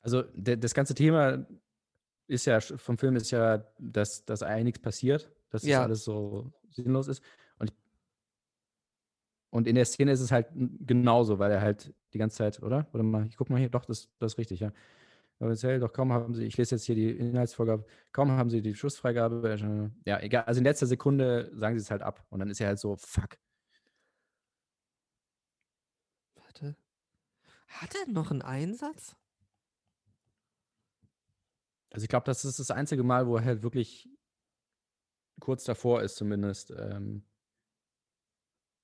Also das ganze Thema ist ja vom Film ist ja, dass, dass eigentlich nichts passiert, dass das Ja. alles so sinnlos ist. Und, ich- und in der Szene ist es halt genauso, weil er halt die ganze Zeit, oder? Oder mal, ich guck mal hier, doch, das, das ist richtig, ja. Erzähl doch, kaum haben sie, ich lese jetzt hier die Inhaltsvorgabe, kaum haben sie die Schussfreigabe. äh, Ja, egal. Also in letzter Sekunde sagen sie es halt ab. Und dann ist er halt so, fuck. Warte. Hat er noch einen Einsatz? Also ich glaube, das ist das einzige Mal, wo er halt wirklich kurz davor ist, zumindest ähm,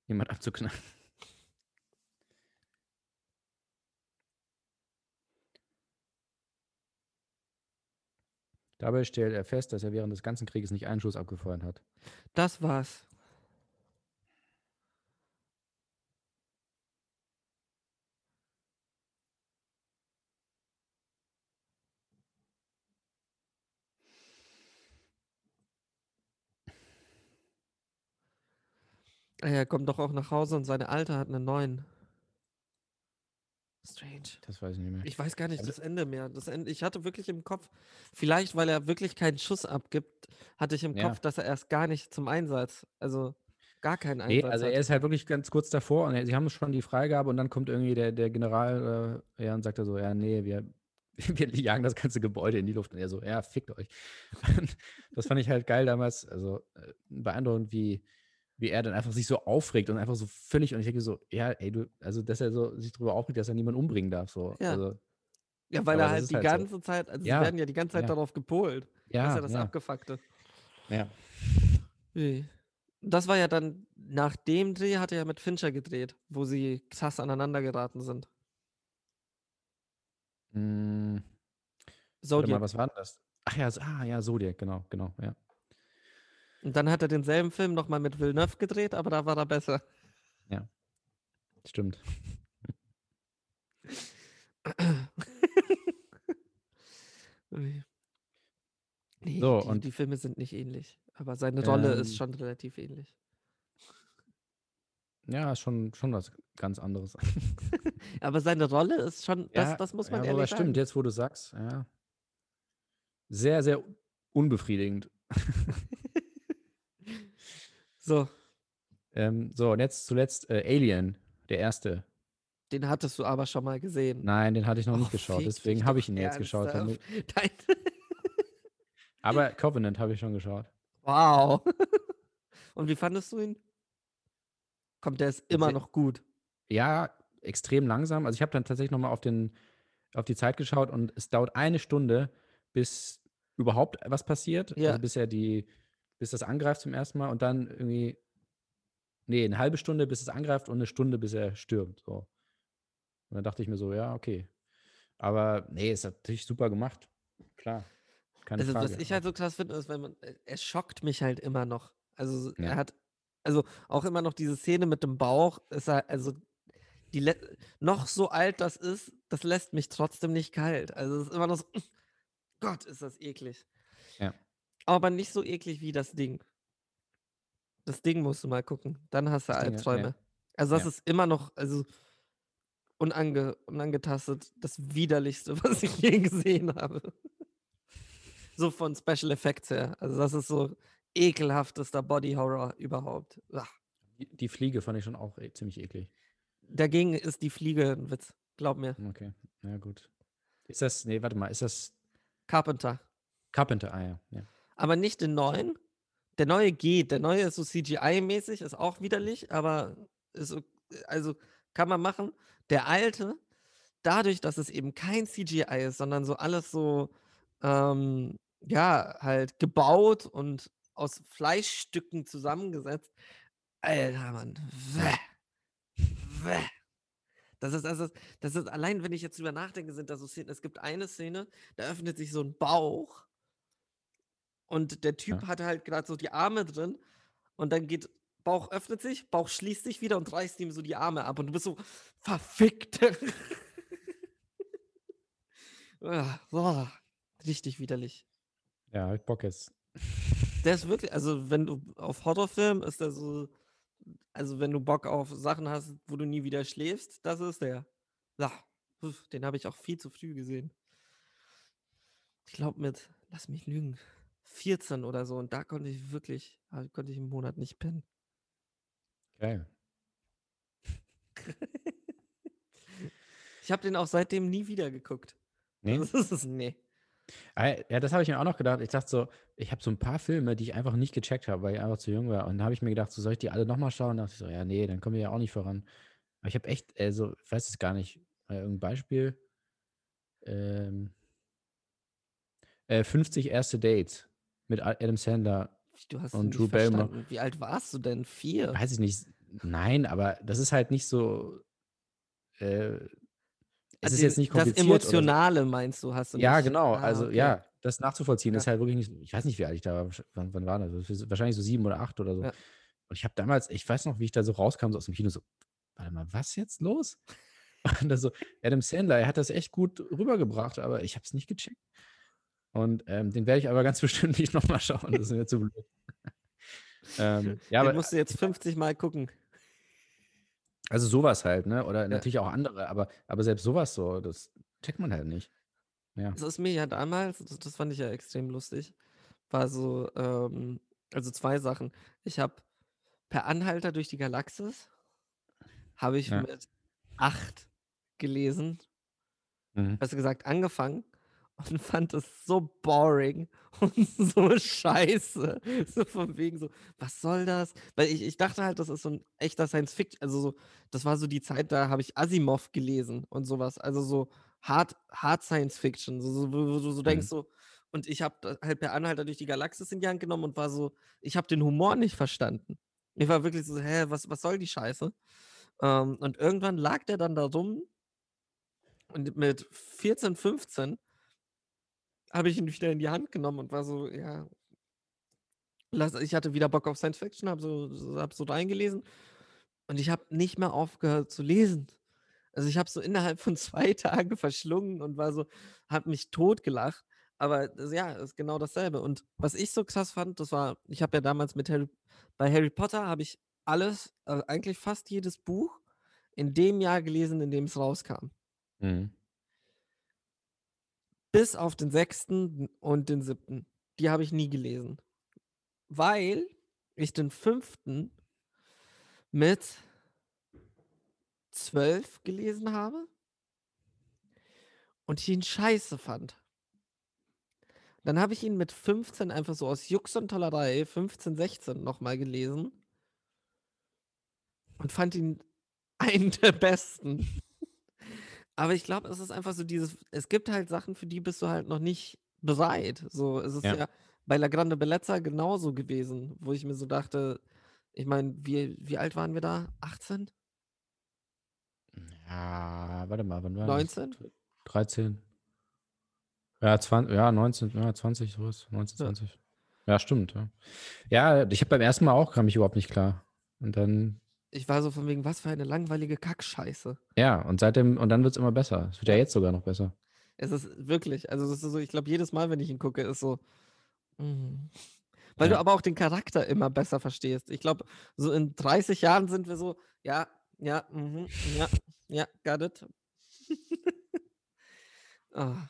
jemand abzuknallen. Dabei stellt er fest, dass er während des ganzen Krieges nicht einen Schuss abgefeuert hat. Das war's. Er kommt doch auch nach Hause und seine Alte hat einen neuen. Strange. Das weiß ich nicht mehr. Ich weiß gar nicht das Ende mehr. Das Ende, ich hatte wirklich im Kopf, vielleicht weil er wirklich keinen Schuss abgibt, hatte ich im Ja. Kopf, dass er erst gar nicht zum Einsatz, also gar keinen Nee, Einsatz also hat. er ist halt wirklich ganz kurz davor und er, sie haben schon die Freigabe und dann kommt irgendwie der, der General äh, ja, und sagt er so, ja, nee, wir, wir jagen das ganze Gebäude in die Luft. Und er so, ja, fickt euch. das fand ich halt geil damals, also äh, beeindruckend, wie, wie er dann einfach sich so aufregt und einfach so völlig, und ich denke so, ja, ey, du, also dass er so sich darüber aufregt, dass er niemanden umbringen darf. So. Ja. Also, ja, weil er halt die halt so. ganze Zeit, also Ja, sie werden ja die ganze Zeit ja. darauf gepolt. das ist ja, ja das ja, Abgefuckte. ja. Das war ja dann, nach dem Dreh hat er ja mit Fincher gedreht, wo sie krass aneinander geraten sind. Mm, warte Zodiac. mal, was war denn das? Ach ja, so- ah, ja, Zodiac, genau, genau, ja. Und dann hat er denselben Film nochmal mit Villeneuve gedreht, aber da war er besser. Stimmt. Ui. nee, So, die, und- die Filme sind nicht ähnlich. Aber seine Rolle ist Ähm, schon relativ ähnlich. Ja, ist schon, schon was ganz anderes. Aber seine Rolle ist schon, das, Ja, das muss man ja, ehrlich aber stimmt, sagen. jetzt wo du sagst, ja. Sehr, sehr unbefriedigend. So, Ähm, so, und jetzt zuletzt äh, Alien, der erste. den hattest du aber schon mal gesehen. Nein, den hatte ich noch nicht Och, geschaut, deswegen habe ich ihn jetzt geschaut. Damit, Dein aber Covenant habe ich schon geschaut. wow. Und wie fandest du ihn? Kommt, der ist immer noch gut. Ja, extrem langsam. Also ich habe dann tatsächlich nochmal auf, den, auf die Zeit geschaut und es dauert eine Stunde, bis überhaupt was passiert. Ja. Also bis er die, bis das angreift zum ersten Mal und dann irgendwie, nee, eine halbe Stunde, bis es angreift und eine Stunde, bis er stirbt. So. Und dann dachte ich mir so, ja, okay. Aber nee, ist natürlich super gemacht. Klar. Keine Also, Frage. was ich halt so krass finde, ist, wenn man, äh, er schockt mich halt immer noch. Also, Ja. er hat, also auch immer noch diese Szene mit dem Bauch, ist er, also, die noch so alt das ist, das lässt mich trotzdem nicht kalt. Also, es ist immer noch so, Gott, ist das eklig. Ja. Aber nicht so eklig wie das Ding. Das Ding musst du mal gucken. Dann hast du Das ja, Albträume. ja. Also, das Ja. ist immer noch, also, unange, unangetastet das widerlichste, was ich je gesehen habe. So von Special Effects her. Also das ist so ekelhaftester Body Horror überhaupt. Ah. Die, Fliege fand ich schon auch e ziemlich eklig. Dagegen ist die Fliege ein Witz. Glaub mir. Okay, na gut. Ist das, nee, warte mal, ist das Carpenter. Carpenter? Ah ja, ja. Aber nicht den neuen. Der neue geht. Der neue ist so CGI-mäßig, ist auch widerlich, aber ist so, also kann man machen. Der alte, dadurch, dass es eben kein CGI ist, sondern so alles so, ähm, ja, halt gebaut und aus Fleischstücken zusammengesetzt. Alter, Mann. Bäh. Bäh. Das ist, das ist, das ist, allein wenn ich jetzt drüber nachdenke, sind da so Szenen. Es gibt eine Szene, da öffnet sich so ein Bauch und der Typ Ja. hat halt gerade so die Arme drin und dann geht, Bauch öffnet sich, Bauch schließt sich wieder und reißt ihm so die Arme ab und du bist so, verfickt. Ah, boah, richtig widerlich. Ja, ich Bock jetzt. Der ist wirklich, also wenn du auf Horrorfilm ist der so, also wenn du Bock auf Sachen hast, wo du nie wieder schläfst, das ist der. Ja, den habe ich auch viel zu früh gesehen. Ich glaube mit, lass mich lügen, 14 oder so und da konnte ich wirklich, da konnte ich im Monat nicht pennen. Geil. Ich habe den auch seitdem nie wieder geguckt. Nee? Das ist, nee. Ah, Ja, das habe ich mir auch noch gedacht. Ich dachte so, ich habe so ein paar Filme, die ich einfach nicht gecheckt habe, weil ich einfach zu jung war. Und da habe ich mir gedacht, so soll ich die alle nochmal schauen? Da dachte ich so, ja, nee, dann kommen wir ja auch nicht voran. Aber ich habe echt, also, ich weiß es gar nicht, äh, irgendein Beispiel. Ähm, äh, 50 erste Dates mit Adam Sandler. Du hast Und Drew Barrymore. Wie alt warst du denn? Vier? Weiß ich nicht. Nein, aber das ist halt nicht so. Äh, es Also ist jetzt nicht Das kompliziert. so. Emotionale meinst du, hast du Ja, nicht? genau. Ah, also okay. ja, das nachzuvollziehen ist Ja. halt wirklich nicht. Ich weiß nicht, wie alt ich da war. Wann, wann war das? Das ist Wahrscheinlich so sieben oder acht oder so. Ja. Und ich habe damals, ich weiß noch, wie ich da so rauskam, so aus dem Kino, so, warte mal, was jetzt los? Und so, Adam Sandler, er hat das echt gut rübergebracht, aber ich habe es nicht gecheckt. Und ähm, den werde ich aber ganz bestimmt nicht nochmal schauen. Das ist mir zu blöd. ähm, ja, Den aber musst du jetzt 50 Mal gucken. also sowas halt, ne? Oder natürlich auch andere, aber, aber selbst sowas so, das checkt man halt nicht. Ja. Das ist mir ja damals, das, fand ich ja extrem lustig, war so, ähm, also zwei Sachen. Ich habe per Anhalter durch die Galaxis, habe ich Ja. mit acht gelesen, Mhm. besser gesagt angefangen und fand es so boring und so scheiße. So von wegen so, was soll das? Weil ich, ich dachte halt, das ist so ein echter Science Fiction, also so, das war so die Zeit, da habe ich Asimov gelesen und sowas. Also so Hard, Hard Science Fiction, so, so, wo, wo du so denkst Mhm. so, und ich habe halt per Anhalter durch die Galaxis in die Hand genommen und war so, ich habe den Humor nicht verstanden. Ich war wirklich so, hä, was, was soll die Scheiße? Ähm, und irgendwann lag der dann da rum und mit 14, 15 habe ich ihn wieder in die Hand genommen und war so, ja. Ich hatte wieder Bock auf Science Fiction, habe so, hab so reingelesen und ich habe nicht mehr aufgehört zu lesen. Also ich habe so innerhalb von zwei Tagen verschlungen und war so, habe mich totgelacht. Aber ja, ist genau dasselbe. Und was ich so krass fand, das war, ich habe ja damals mit Harry, bei Harry Potter habe ich alles, also eigentlich fast jedes Buch in dem Jahr gelesen, in dem es rauskam. Mhm. Bis auf den sechsten und den siebten. Die habe ich nie gelesen. Weil ich den fünften mit zwölf gelesen habe und ich ihn scheiße fand. Dann habe ich ihn mit 15 einfach so aus Jux und Tollerei, 15, 16 nochmal gelesen und fand ihn einen der besten. Aber ich glaube, es ist einfach so dieses, es gibt halt Sachen, für die bist du halt noch nicht bereit. So, es ist ja, Ja. bei La Grande Bellezza genauso gewesen, wo ich mir so dachte, ich meine, wie, wie alt waren wir da? 18? Ja, warte mal, wann war 19? das? 13. Ja, 20, ja, 19, ja, 20, sowas. 19, Ja. 20. Ja, stimmt. Ja, ja ich habe beim ersten Mal auch, kam ich überhaupt nicht klar. Und dann, Ich war so von wegen, was für eine langweilige Kackscheiße. ja, und seitdem, und dann wird es immer besser. Es wird ja jetzt sogar noch besser. Es ist wirklich, also ist so, ich glaube, jedes Mal, wenn ich ihn gucke, ist so. mm. Weil du Ja. aber auch den Charakter immer besser verstehst. Ich glaube, so in 30 Jahren sind wir so, ja, ja, mhm, ja, ja, got it. Ah.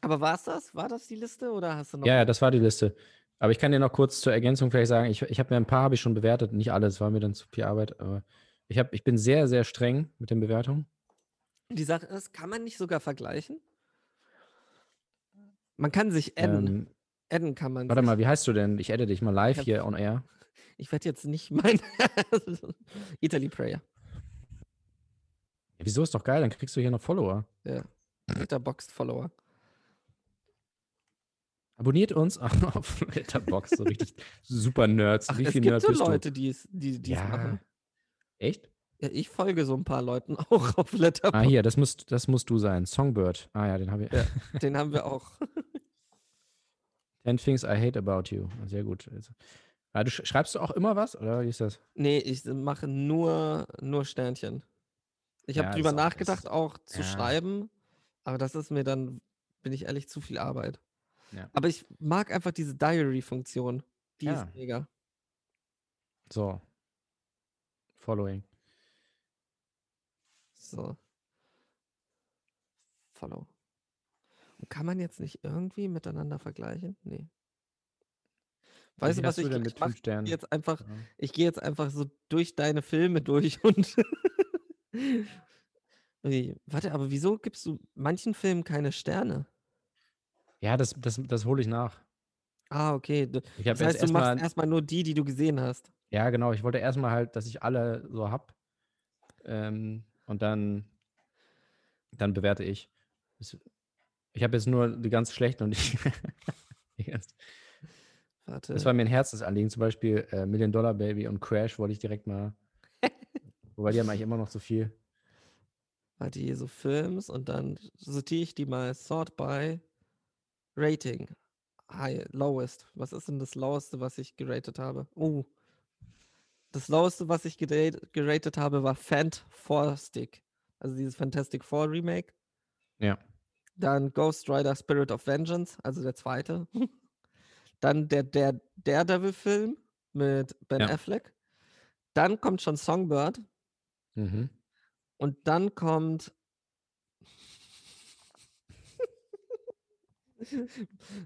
Aber war es das? War das die Liste oder hast du noch? Ja, ja, das war die Liste. Aber ich kann dir noch kurz zur Ergänzung vielleicht sagen, ich, ich habe mir ein paar habe ich schon bewertet, nicht alles, war mir dann zu viel Arbeit, aber ich, hab, ich bin sehr, sehr streng mit den Bewertungen. Die Sache ist, kann man nicht sogar vergleichen? Man kann sich adden. Ähm, adden kann man warte mal, wie heißt du denn? Ich edite dich mal live hab- hier on air. Ich werde jetzt nicht mein Italy Prayer. Wieso ist doch geil, dann kriegst du hier noch Follower. Ja. Letterboxd Follower. Abonniert uns auf Letterboxd, so richtig super Nerds. Ach, Wie es viel gibt Nerd so Leute, die es die, die's Ja. machen. Echt? Ja, ich folge so ein paar Leuten auch auf Letterboxd. Ah, hier, das musst, das musst du sein. Songbird. Ah ja, den habe ich. Ja. Den haben wir auch. 10 Things I Hate About You. Sehr gut. Also, ah, du sch schreibst du auch immer was? Oder wie ist das? Nee, ich mache nur, nur Sternchen. Ich habe Ja, drüber auch- nachgedacht, ist- auch zu schreiben, aber das ist mir dann, bin ich ehrlich, zu viel Arbeit. Ja. Aber ich mag einfach diese Diary-Funktion. Die Ja. ist mega. So. Following. So. Follow. Und kann man jetzt nicht irgendwie miteinander vergleichen? Nee. Weißt Wie du, was ich denn gleich mit mach? fünf Sternen? Jetzt einfach, Ja. ich gehe jetzt einfach so durch deine Filme durch und Ui, warte, aber wieso gibst du manchen Filmen keine Sterne? Ja, das, das, das hole ich nach. Ah, okay. Du, Ich das heißt, du machst erstmal, nur die, die du gesehen hast. ja, genau, ich wollte erstmal halt, dass ich alle so hab. Ähm, und dann, dann bewerte ich. Ich habe jetzt nur die ganz schlechten und die, die ganz, Warte. Das war mir ein Herzensanliegen, zum Beispiel äh, Million Dollar Baby und Crash wollte ich direkt mal. wobei die haben eigentlich immer noch so viel. Warte, hier so Films und dann sortiere ich die mal sort by Rating. High, lowest. Was ist denn das loweste, was ich geratet habe? Oh. Das loweste, was ich geratet, geratet habe, war Fant 4 Stick. Also dieses Fantastic Four Remake. Ja. Dann Ghost Rider Spirit of Vengeance, also der zweite. Dann der, der Daredevil-Film mit Ben Ja. Affleck. Dann kommt schon Songbird. Mhm. Und dann kommt.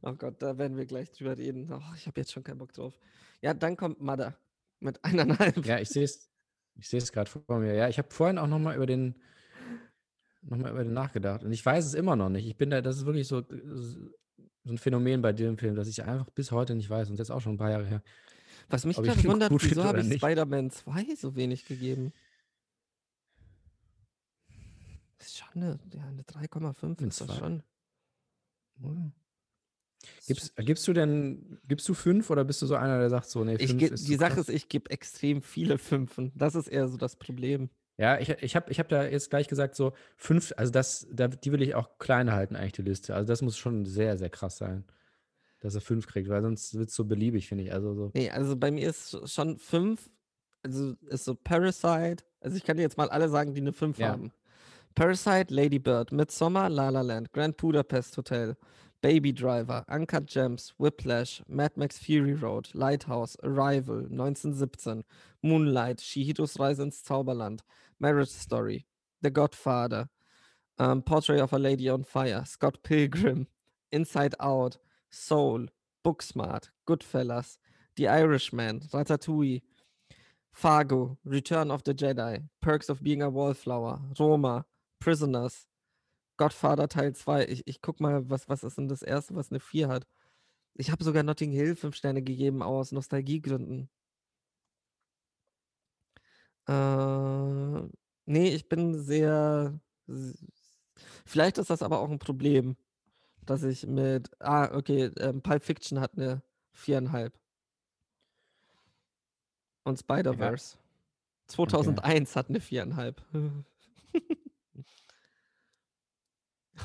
Oh Gott, da werden wir gleich drüber reden. Oh, ich habe jetzt schon keinen Bock drauf. Ja, dann kommt Mother mit eineinhalb. Ja, ich sehe es. Ich sehe es gerade vor mir. Ja, ich habe vorhin auch nochmal über den noch mal über den nachgedacht. Und ich weiß es immer noch nicht. Ich bin da, das ist wirklich so, so ein Phänomen bei dem Film, dass ich einfach bis heute nicht weiß. Und ist auch schon ein paar Jahre her. Was mich gerade wundert, wieso habe ich. Spider-Man 2 so wenig gegeben? Das ist schon eine, ja, eine 3,5 Eine ist das schon. Gibst, gibst du denn, gibst du fünf oder bist du so einer, der sagt so, nee, Ich fünf ge- ist die Sache krass? ist, ich gebe extrem viele Fünfen. Das ist eher so das Problem. Ja, ich, ich habe ich hab da jetzt gleich gesagt, so fünf, also das, da, die will ich auch klein halten, eigentlich, die Liste. Also das muss schon sehr, sehr krass sein, dass er fünf kriegt, weil sonst wird es so beliebig, finde ich. Also so, Nee, also bei mir ist sch- schon 5. Also ist so Parasite. Also ich kann dir jetzt mal alle sagen, die eine 5 Ja. haben. Parasite, Lady Bird, Midsommar, La La Land, Grand Budapest Hotel, Baby Driver, Uncut Gems, Whiplash, Mad Max Fury Road, Lighthouse, Arrival, 1917, Moonlight, Shihitos Reise ins Zauberland, Marriage Story, The Godfather, ähm, Portrait of a Lady on Fire, Scott Pilgrim, Inside Out, Soul, Booksmart, Goodfellas, The Irishman, Ratatouille, Fargo, Return of the Jedi, Perks of Being a Wallflower, Roma, Prisoners, Godfather Teil 2. Ich, ich guck mal, was, was ist denn das erste, was eine 4 hat? Ich habe sogar Notting Hill 5 Sterne gegeben aus Nostalgiegründen. Äh, nee, ich bin sehr. Vielleicht ist das aber auch ein Problem, dass ich mit. Ah, okay, ähm, Pulp Fiction hat eine 4,5. Und Spider-Verse. 2001 hat eine 4,5.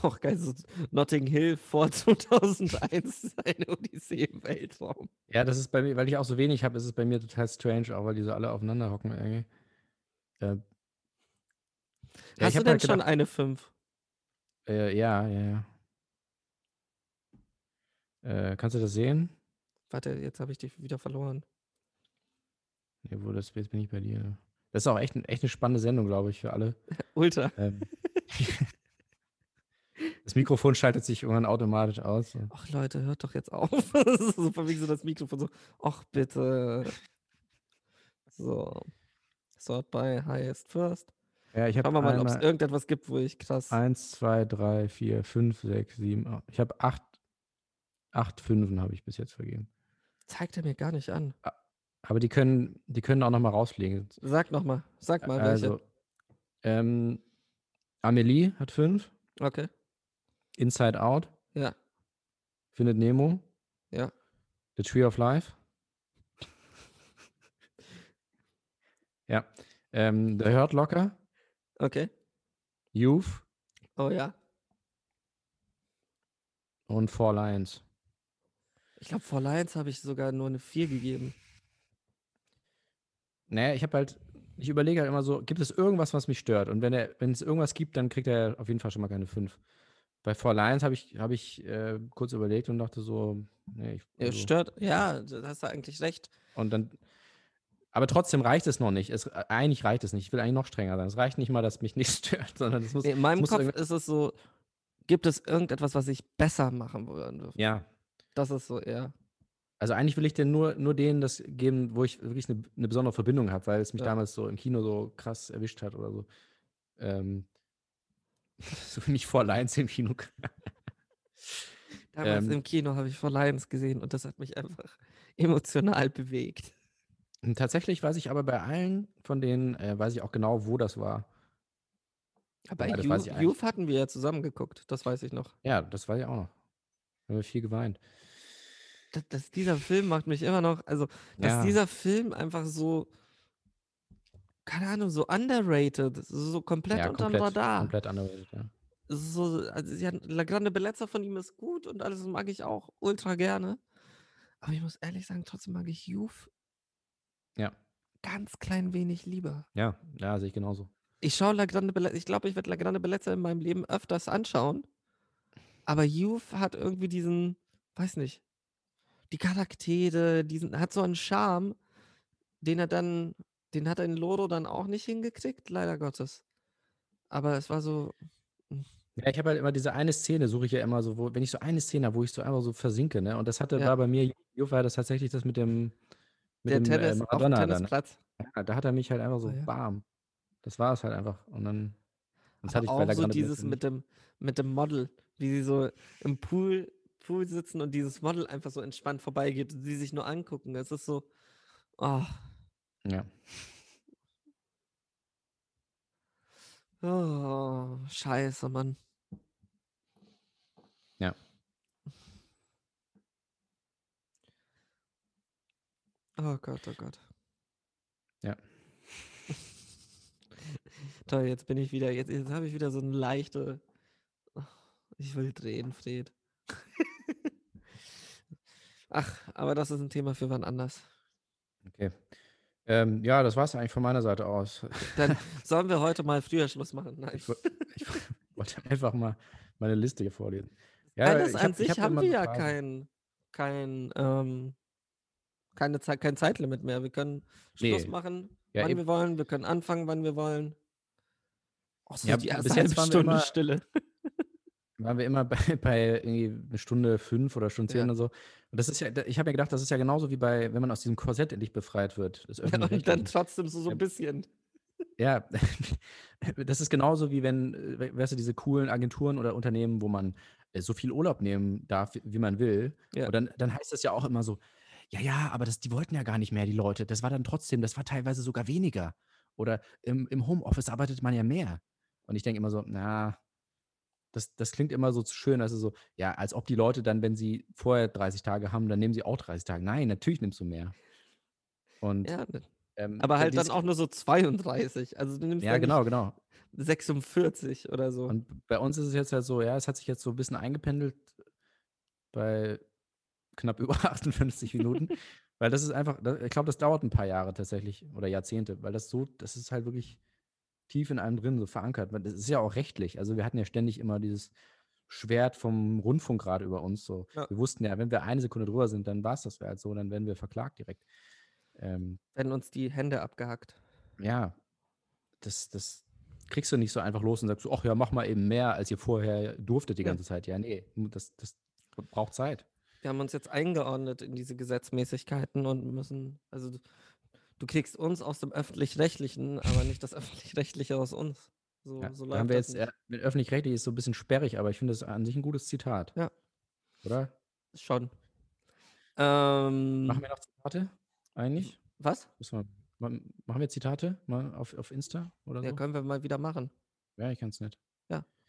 Auch geil, so Notting Hill vor 2001, eine Odyssee im Weltraum. ja, das ist bei mir, weil ich auch so wenig habe, ist es bei mir total strange, auch weil die so alle aufeinander hocken irgendwie. Äh, ja, Hast du denn halt schon gedacht, eine 5? äh, ja, ja, ja. Äh, kannst du das sehen? Warte, jetzt habe ich dich wieder verloren. Nee, wo das, jetzt bin ich bei dir. Das ist auch echt, echt eine spannende Sendung, glaube ich, für alle. Ultra. Ähm, das Mikrofon schaltet sich irgendwann automatisch aus. Ach Leute, hört doch jetzt auf. Das ist so von wegen so das Mikrofon so. Ach bitte. So. Sort by highest first. Ja, ich habe Schauen wir mal, ob es irgendetwas gibt, wo ich krass. 1, 2, 3, 4, 5, 6, 7, 8. Ich habe acht, acht Fünfen habe ich bis jetzt vergeben. Zeigt er mir gar nicht an. Aber die können, die können auch noch mal rausfliegen. Sag nochmal. Sag mal welche. Also, ähm, Amelie hat fünf. Okay. Inside Out. Ja. Findet Nemo. Ja. The Tree of Life. ja. Ähm, The Hurt Locker. Okay. Youth. Oh ja. Und Four Lions. Ich glaube, vor Lions habe ich sogar nur eine 4 gegeben. Naja, ich habe halt, ich überlege halt immer so, gibt es irgendwas, was mich stört? Und wenn er, wenn es irgendwas gibt, dann kriegt er auf jeden Fall schon mal keine 5. Bei Four Lions habe ich, habe ich äh, kurz überlegt und dachte so, nee, ich, also, stört. Ja, da hast du eigentlich recht. und dann, aber trotzdem reicht es noch nicht. Es, äh, eigentlich reicht es nicht. Ich will eigentlich noch strenger sein. Es reicht nicht mal, dass mich nichts stört, sondern es muss, Nee, in meinem muss Kopf ist es so, gibt es irgendetwas, was ich besser machen würde? ja. Das ist so eher. Also eigentlich will ich dir nur, nur denen das geben, wo ich wirklich eine, eine besondere Verbindung habe, weil es mich Ja. damals so im Kino so krass erwischt hat oder so. Ähm, so ich vor Lions im Kino. Damals Ähm. im Kino habe ich vor Lions gesehen und das hat mich einfach emotional bewegt. Und tatsächlich weiß ich aber bei allen von denen, äh, weiß ich auch genau, wo das war. Aber Ja, das Youth, hatten wir ja zusammen geguckt, das weiß ich noch. Ja, das weiß ich auch noch. Da haben wir viel geweint. Das, das, dieser Film macht mich immer noch, also, dass Ja. dieser Film einfach so, keine Ahnung, so underrated, so komplett ja, unterm komplett, Radar. komplett underrated, ja. So, also, ja, La Grande Bellezza von ihm ist gut und alles mag ich auch ultra gerne. Aber ich muss ehrlich sagen, trotzdem mag ich Youth Ja, ganz klein wenig lieber. ja, ja, sehe ich genauso. Ich schaue La Grande Bellezza, ich glaube, ich werde La Grande Bellezza in meinem Leben öfters anschauen. Aber Youth hat irgendwie diesen, weiß nicht, die Charaktere, diesen, hat so einen Charme, den er dann, den hat er in Loro dann auch nicht hingekriegt, leider Gottes. Aber es war so, Ja, ich habe halt immer diese eine Szene, suche ich ja immer so, wo, wenn ich so eine Szene habe, wo ich so einfach so versinke, ne? Und das hatte, Ja. war bei mir, Juve war das tatsächlich das mit dem, mit der dem Tennis äh, auf dem Maradona dann. Tennisplatz. Ja, da hat er mich halt einfach so Oh ja. bam. Das war es halt einfach. Und dann, das Aber hatte ich bei auch der so dieses mit dem, mit dem Model, wie sie so im Pool, Pool sitzen und dieses Model einfach so entspannt vorbeigeht und sie sich nur angucken. Es ist so, oh. Ja. oh scheiße, Mann. Ja. Oh Gott, oh Gott. Ja. Toll, jetzt bin ich wieder, jetzt, jetzt habe ich wieder so eine leichte. Oh, Ich will drehen, Fred. Ach, aber das ist ein Thema für wann anders. Okay. Ähm, ja, das war es eigentlich von meiner Seite aus. Dann sollen wir heute mal früher Schluss machen. Nein. Ich, ich wollte einfach mal meine Liste hier vorlesen. Ja, Nein, das an hab- ich sich hab haben wir ja kein, kein, ähm, keine Zeit, kein Zeitlimit mehr. Wir können Schluss Nee. machen, Ja, wann eben. wir wollen. Wir können anfangen, wann wir wollen. Auch so Ja, die erste halbe Stunde Stille. Waren wir immer bei, bei irgendwie eine Stunde fünf oder Stunde zehn Ja. oder so. Und das ist ja, ich habe mir gedacht, das ist ja genauso wie bei, wenn man aus diesem Korsett endlich befreit wird. Das Ja, und dann trotzdem so, so ein bisschen. Ja, das ist genauso wie wenn, äh, we- weißt du, diese coolen Agenturen oder Unternehmen, wo man äh, so viel Urlaub nehmen darf, wie man will. Ja. Und dann, dann heißt das ja auch immer so, ja, ja, aber das, die wollten ja gar nicht mehr, die Leute. Das war dann trotzdem, das war teilweise sogar weniger. Oder im, im Homeoffice arbeitet man ja mehr. Und ich denke immer so, na, das, das klingt immer so schön, also so, ja, als ob die Leute dann, wenn sie vorher 30 Tage haben, dann nehmen sie auch 30 Tage. Nein, natürlich nimmst du mehr. Und, Ja, ne. ähm, aber halt dann auch nur so 32. Also du nimmst Ja, genau, genau. nicht 46 oder so. Und bei uns ist es jetzt halt so, ja, es hat sich jetzt so ein bisschen eingependelt bei knapp über 58 Minuten. weil das ist einfach, ich glaube, das dauert ein paar Jahre tatsächlich oder Jahrzehnte, weil das so, das ist halt wirklich tief in einem drin, so verankert. Weil Das ist ja auch rechtlich. Also wir hatten ja ständig immer dieses Schwert vom Rundfunk gerade über uns. So. Ja. Wir wussten ja, wenn wir eine Sekunde drüber sind, dann war es das halt so, dann werden wir verklagt direkt. Ähm, Werden uns die Hände abgehackt. ja, das, das kriegst du nicht so einfach los und sagst ach ja, mach mal eben mehr, als ihr vorher durftet die Ja. ganze Zeit. Ja, nee, das, das braucht Zeit. Wir haben uns jetzt eingeordnet in diese Gesetzmäßigkeiten und müssen, also du, kriegst uns aus dem Öffentlich-Rechtlichen, aber nicht das Öffentlich-Rechtliche aus uns. So, Ja, so haben wir jetzt, ja, mit öffentlich-rechtlich ist so ein bisschen sperrig, aber ich finde das an sich ein gutes Zitat. Ja. Oder? Schon. Ähm, Machen wir noch Zitate? Eigentlich? was? Wir, ma- machen wir Zitate mal auf, auf Insta oder Ja, so? können wir mal wieder machen. Ja, ich kann es nicht.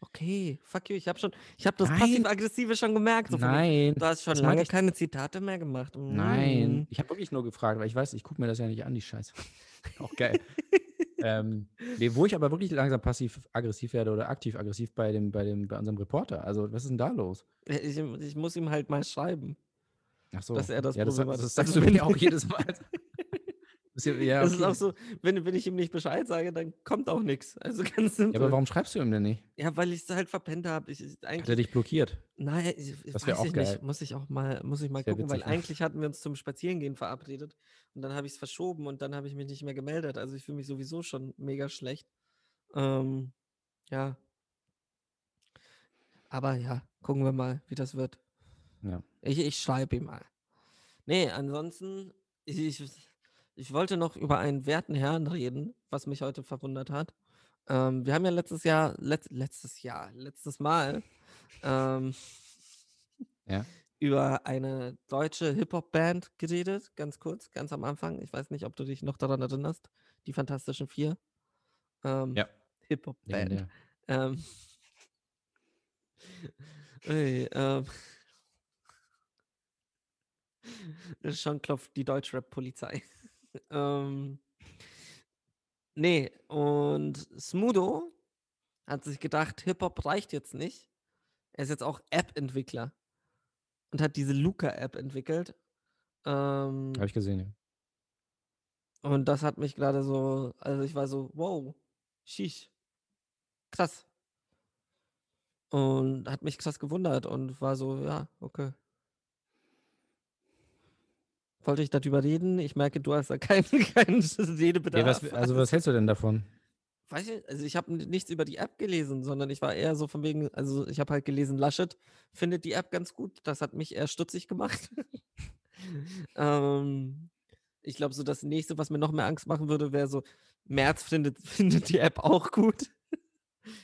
Ja. Okay, fuck you. Ich habe schon, ich habe das Nein. passiv-aggressive schon gemerkt. So Nein, du hast schon das lange keine Zitate mehr gemacht. nein. Mm. Ich habe wirklich nur gefragt, weil ich weiß, ich gucke mir das ja nicht an, die Scheiße. Auch geil. ähm, nee, wo ich aber wirklich langsam passiv-aggressiv werde oder aktiv-aggressiv bei, dem, bei, dem, bei unserem Reporter. Also, was ist denn da los? Ich, ich muss ihm halt mal schreiben. Ach so. Dass er das ja, das, das, das sagst du mir auch jedes Mal. Das ist ja, ja, Das ist okay. auch so, wenn, wenn ich ihm nicht Bescheid sage, dann kommt auch nichts. Also ganz simpel. ja, aber warum schreibst du ihm denn nicht? Ja, weil ich es halt verpennt habe. Hat er dich blockiert? nein, ich, Das weiß auch ich geil. nicht. Muss ich auch mal, muss ich mal gucken, weil witzig, ne? eigentlich hatten wir uns zum Spazierengehen verabredet und dann habe ich es verschoben und dann habe ich mich nicht mehr gemeldet. Also ich fühle mich sowieso schon mega schlecht. Ähm, ja. Aber ja, gucken wir mal, wie das wird. Ja. Ich, ich schreibe ihm mal. Nee, ansonsten, ich, ich, ich wollte noch über einen werten Herrn reden, was mich heute verwundert hat. Ähm, wir haben ja letztes Jahr, letz, letztes Jahr, letztes Mal ähm, Ja. über eine deutsche Hip-Hop-Band geredet, ganz kurz, ganz am Anfang. Ich weiß nicht, ob du dich noch daran erinnerst. Die Fantastischen Vier. Ähm, Ja. Hip-Hop-Band. Legendär. Ähm, ui, ähm, schon klopft die Deutschrap-Polizei. Ähm, nee, und Smudo hat sich gedacht, Hip-Hop reicht jetzt nicht. Er ist jetzt auch App-Entwickler und hat diese Luca-App entwickelt. Ähm, Habe ich gesehen, ja. und das hat mich gerade so, also ich war so, wow, sheesh, krass. Und hat mich krass gewundert und war so, ja, okay. Wollte ich darüber reden? Ich merke, du hast da keinen keinen Redebedarf. Ja, was, also, was hältst du denn davon? Weiß ich, also ich habe nichts über die App gelesen, sondern ich war eher so von wegen, also ich habe halt gelesen, Laschet findet die App ganz gut. Das hat mich eher stutzig gemacht. ähm, ich glaube, so das nächste, was mir noch mehr Angst machen würde, wäre so, März findet, findet die App auch gut.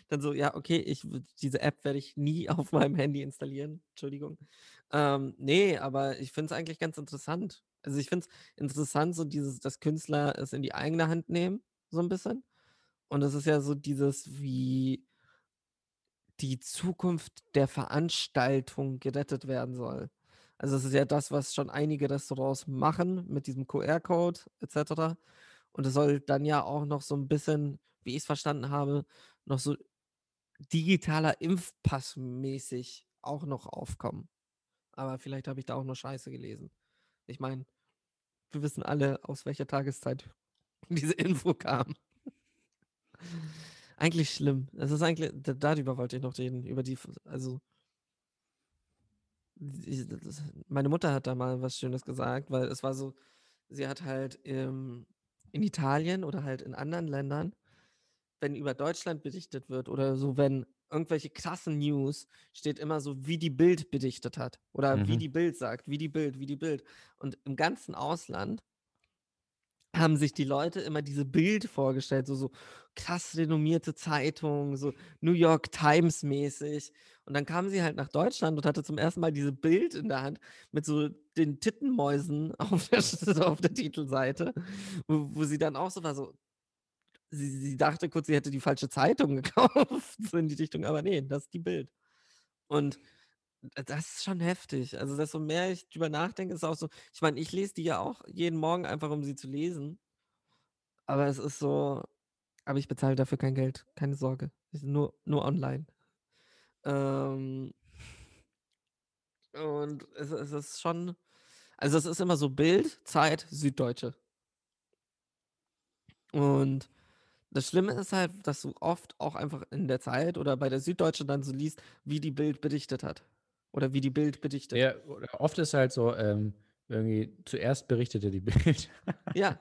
Dann so, ja, okay, ich, diese App werde ich nie auf meinem Handy installieren. Entschuldigung. Ähm, nee, aber ich finde es eigentlich ganz interessant. Also ich finde es interessant, so dieses, dass Künstler es in die eigene Hand nehmen, so ein bisschen. Und es ist ja so dieses, wie die Zukunft der Veranstaltung gerettet werden soll. Also es ist ja das, was schon einige Restaurants machen mit diesem QR-Code etc. Und es soll dann ja auch noch so ein bisschen, wie ich es verstanden habe, noch so digitaler Impfpass mäßig auch noch aufkommen. Aber vielleicht habe ich da auch nur Scheiße gelesen. Ich meine, wir wissen alle, aus welcher Tageszeit diese Info kam. Eigentlich schlimm. Es ist eigentlich, da- darüber wollte ich noch reden, über die, also ich, das, meine Mutter hat da mal was Schönes gesagt, weil es war so, sie hat halt ähm, in Italien oder halt in anderen Ländern, wenn über Deutschland berichtet wird oder so, wenn irgendwelche krassen News, steht immer so, wie die Bild berichtet hat oder wie Mhm. die Bild sagt, wie die Bild, wie die Bild. Und im ganzen Ausland haben sich die Leute immer diese Bild vorgestellt, so, so krass renommierte Zeitung, so New York Times mäßig. Und dann kam sie halt nach Deutschland und hatte zum ersten Mal diese Bild in der Hand mit so den Tittenmäusen auf der, auf der Titelseite, wo, wo sie dann auch so war, so, sie, sie dachte kurz, sie hätte die falsche Zeitung gekauft, so in die Richtung, aber nee, das ist die Bild. Und das ist schon heftig. Also, desto mehr ich drüber nachdenke, ist auch so, ich meine, ich lese die ja auch jeden Morgen einfach, um sie zu lesen. Aber es ist so, aber ich bezahle dafür kein Geld, keine Sorge. Nur, nur online. Ähm, und es, es ist schon, also es ist immer so Bild, Zeit, Süddeutsche. Und das Schlimme ist halt, dass du oft auch einfach in der Zeit oder bei der Süddeutschen dann so liest, wie die Bild berichtet hat. Oder wie die Bild berichtet. Ja, oft ist halt so, ähm, irgendwie zuerst berichtete die Bild. Ja,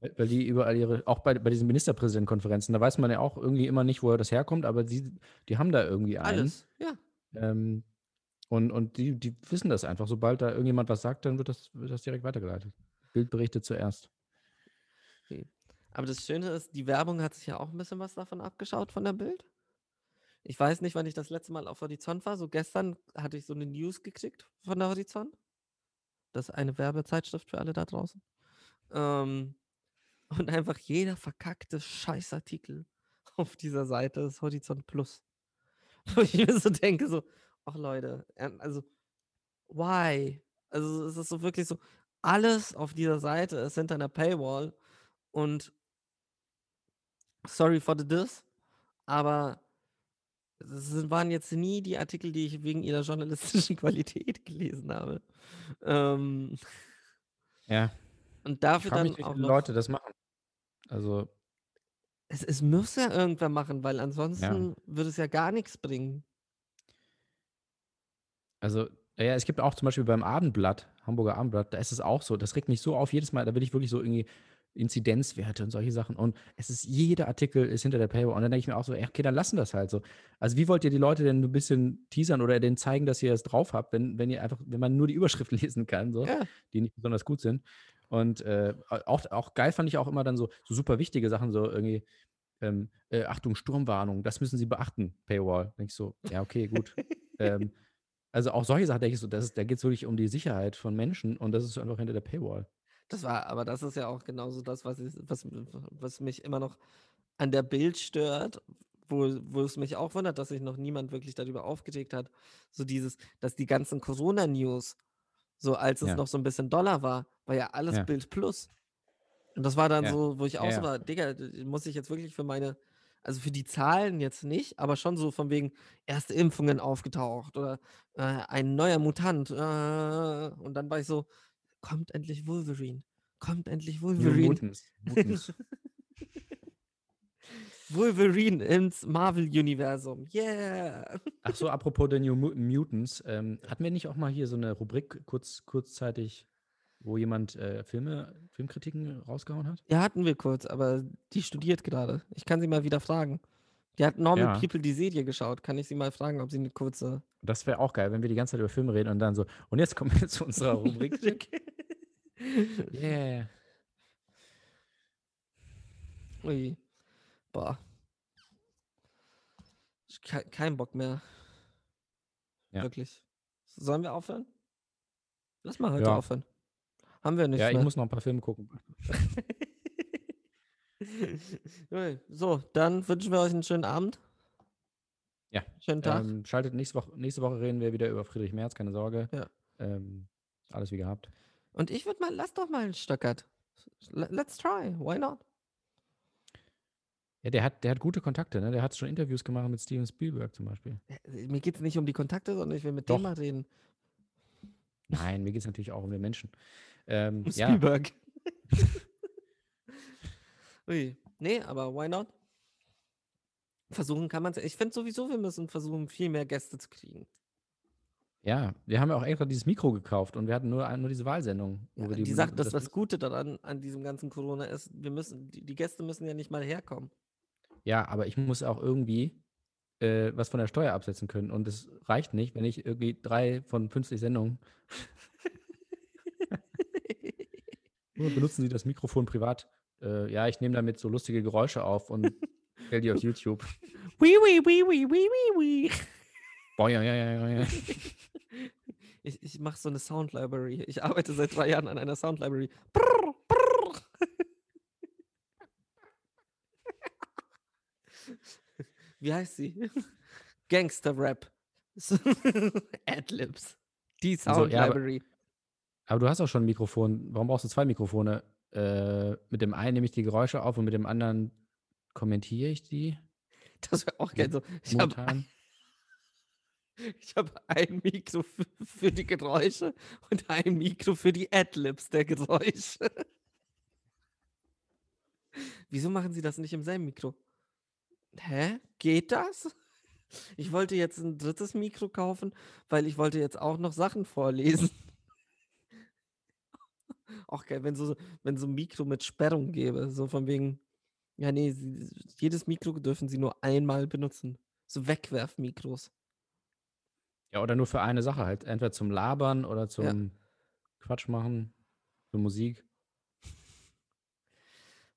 Weil weil die überall ihre, auch bei, bei diesen Ministerpräsidentenkonferenzen, da weiß man ja auch irgendwie immer nicht, woher das herkommt, aber die, die haben da irgendwie einen. alles. Ja. Ähm, und und die, die wissen das einfach. Sobald da irgendjemand was sagt, dann wird das, wird das direkt weitergeleitet. Bild berichtet zuerst. Aber das Schöne ist, die Werbung hat sich ja auch ein bisschen was davon abgeschaut von der Bild. Ich weiß nicht, wann ich das letzte Mal auf Horizont war. So gestern hatte ich so eine News gekriegt von der Horizont. Das ist eine Werbezeitschrift für alle da draußen. Ähm, und einfach jeder verkackte Scheißartikel auf dieser Seite ist Horizont Plus. Wo ich mir so denke, so, ach Leute, also, why? Also es ist so wirklich so, alles auf dieser Seite ist hinter einer Paywall und sorry for the diss, aber es waren jetzt nie die Artikel, die ich wegen ihrer journalistischen Qualität gelesen habe. Ähm, Ja. und dafür dann mich, wie auch viele noch, Leute das machen. Also, es, es muss ja irgendwer machen, weil ansonsten würde es ja gar nichts bringen. also, ja, es gibt auch zum Beispiel beim Abendblatt, Hamburger Abendblatt, da ist es auch so. Das regt mich so auf jedes Mal. Da will ich wirklich so irgendwie Inzidenzwerte und solche Sachen. Und es ist, jeder Artikel ist hinter der Paywall. Und dann denke ich mir auch so, okay, dann lassen das halt so. Also, wie wollt ihr die Leute denn ein bisschen teasern oder denen zeigen, dass ihr es drauf habt, wenn, wenn ihr einfach, wenn man nur die Überschrift lesen kann, so, Ja, die nicht besonders gut sind. Und äh, auch, auch geil fand ich auch immer dann so, so super wichtige Sachen, so irgendwie, ähm, äh, Achtung, Sturmwarnung, das müssen Sie beachten, Paywall. Denke ich so, ja, okay, gut. ähm, also auch solche Sachen denke ich so, das ist, da geht es wirklich um die Sicherheit von Menschen und das ist einfach hinter der Paywall. Das war, aber das ist ja auch genauso das, was, ich, was, was mich immer noch an der Bild stört, wo, wo es mich auch wundert, dass sich noch niemand wirklich darüber aufgeregt hat. So dieses, dass die ganzen Corona-News, so als es Ja. noch so ein bisschen Dollar war, war ja alles Ja. Bild Plus. Und das war dann Ja. so, wo ich auch so war, Digga, muss ich jetzt wirklich für meine, also für die Zahlen jetzt nicht, aber schon so von wegen erste Impfungen aufgetaucht oder äh, ein neuer Mutant. Äh, und dann war ich so, kommt endlich Wolverine. Kommt endlich Wolverine. Wolverine ins Marvel-Universum. Yeah. Ach so, apropos der New Mu- Mutants, ähm, hatten wir nicht auch mal hier so eine Rubrik kurz, kurzzeitig, wo jemand äh, Filme, Filmkritiken rausgehauen hat? Ja, hatten wir kurz, aber die studiert gerade. Ich kann sie mal wieder fragen. Die hat Normal Ja. People die Serie geschaut. Kann ich sie mal fragen, ob sie eine kurze. Das wäre auch geil, wenn wir die ganze Zeit über Filme reden und dann so, und jetzt kommen wir zu unserer Rubrik. Yeah. Ui. Boah. Ich, ke kein Bock mehr. Ja. Wirklich. Sollen wir aufhören? Lass mal heute Ja. aufhören. Haben wir nicht Ja, ich mehr. muss noch ein paar Filme gucken. So, dann wünschen wir euch einen schönen Abend. Ja, Schönen Tag. Ähm, schaltet nächste Woche, nächste Woche reden wir wieder über Friedrich Merz, keine Sorge. Ja. Ähm, alles wie gehabt. Und ich würde mal, lass doch mal einen Stöckert. Le- Let's try. Why not? Ja, der hat, der hat gute Kontakte, ne? Der hat schon Interviews gemacht mit Steven Spielberg zum Beispiel. Mir geht es nicht um die Kontakte, sondern ich will mit Doch. dem mal reden. Nein, mir geht es natürlich auch um den Menschen. Ähm, Um ja, Spielberg. Ui. Nee, aber why not? Versuchen kann man es. Ich finde sowieso, wir müssen versuchen, viel mehr Gäste zu kriegen. Ja, wir haben ja auch extra dieses Mikro gekauft und wir hatten nur, nur diese Wahlsendung. Ja, wir die, Sache, das, das Gute daran an diesem ganzen Corona ist, wir müssen, die, die Gäste müssen ja nicht mal herkommen. Ja, aber ich muss auch irgendwie äh, was von der Steuer absetzen können. Und es reicht nicht, wenn ich irgendwie drei von 50 Sendungen. Nur benutzen Sie das Mikrofon privat. Äh, ja, ich nehme damit so lustige Geräusche auf und stell die auf YouTube. Wii, wii, wii, wii, wii, wii, wii. Ja, ja, ja, ja. Ich, ich mache so eine Sound Library. Ich arbeite seit drei Jahren an einer Sound Library. Brrr, brrr. Wie heißt sie? Gangster Rap. Adlibs. Die Sound ja, aber- Library. Aber du hast auch schon ein Mikrofon. Warum brauchst du zwei Mikrofone? Äh, mit dem einen nehme ich die Geräusche auf und mit dem anderen kommentiere ich die. Das wäre auch geil. So, ich habe. Ich hab ein Mikro für, die Geräusche und ein Mikro für die Adlibs der Geräusche. Wieso machen sie das nicht im selben Mikro? Hä? Geht das? Ich wollte jetzt ein drittes Mikro kaufen, weil ich wollte jetzt auch noch Sachen vorlesen. Auch geil, wenn so, wenn so ein Mikro mit Sperrung gäbe. So von wegen, ja, nee, jedes Mikro dürfen sie nur einmal benutzen. So Wegwerfmikros. Ja, oder nur für eine Sache halt. Entweder zum Labern oder zum Quatsch machen, für Musik.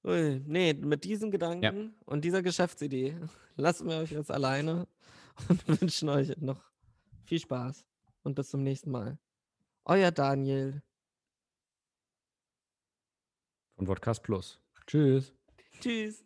Ui, nee, mit diesen Gedanken und dieser Geschäftsidee lassen wir euch jetzt alleine und wünschen euch noch viel Spaß und bis zum nächsten Mal. Euer Daniel. Von Podcast Plus. Tschüss. Tschüss.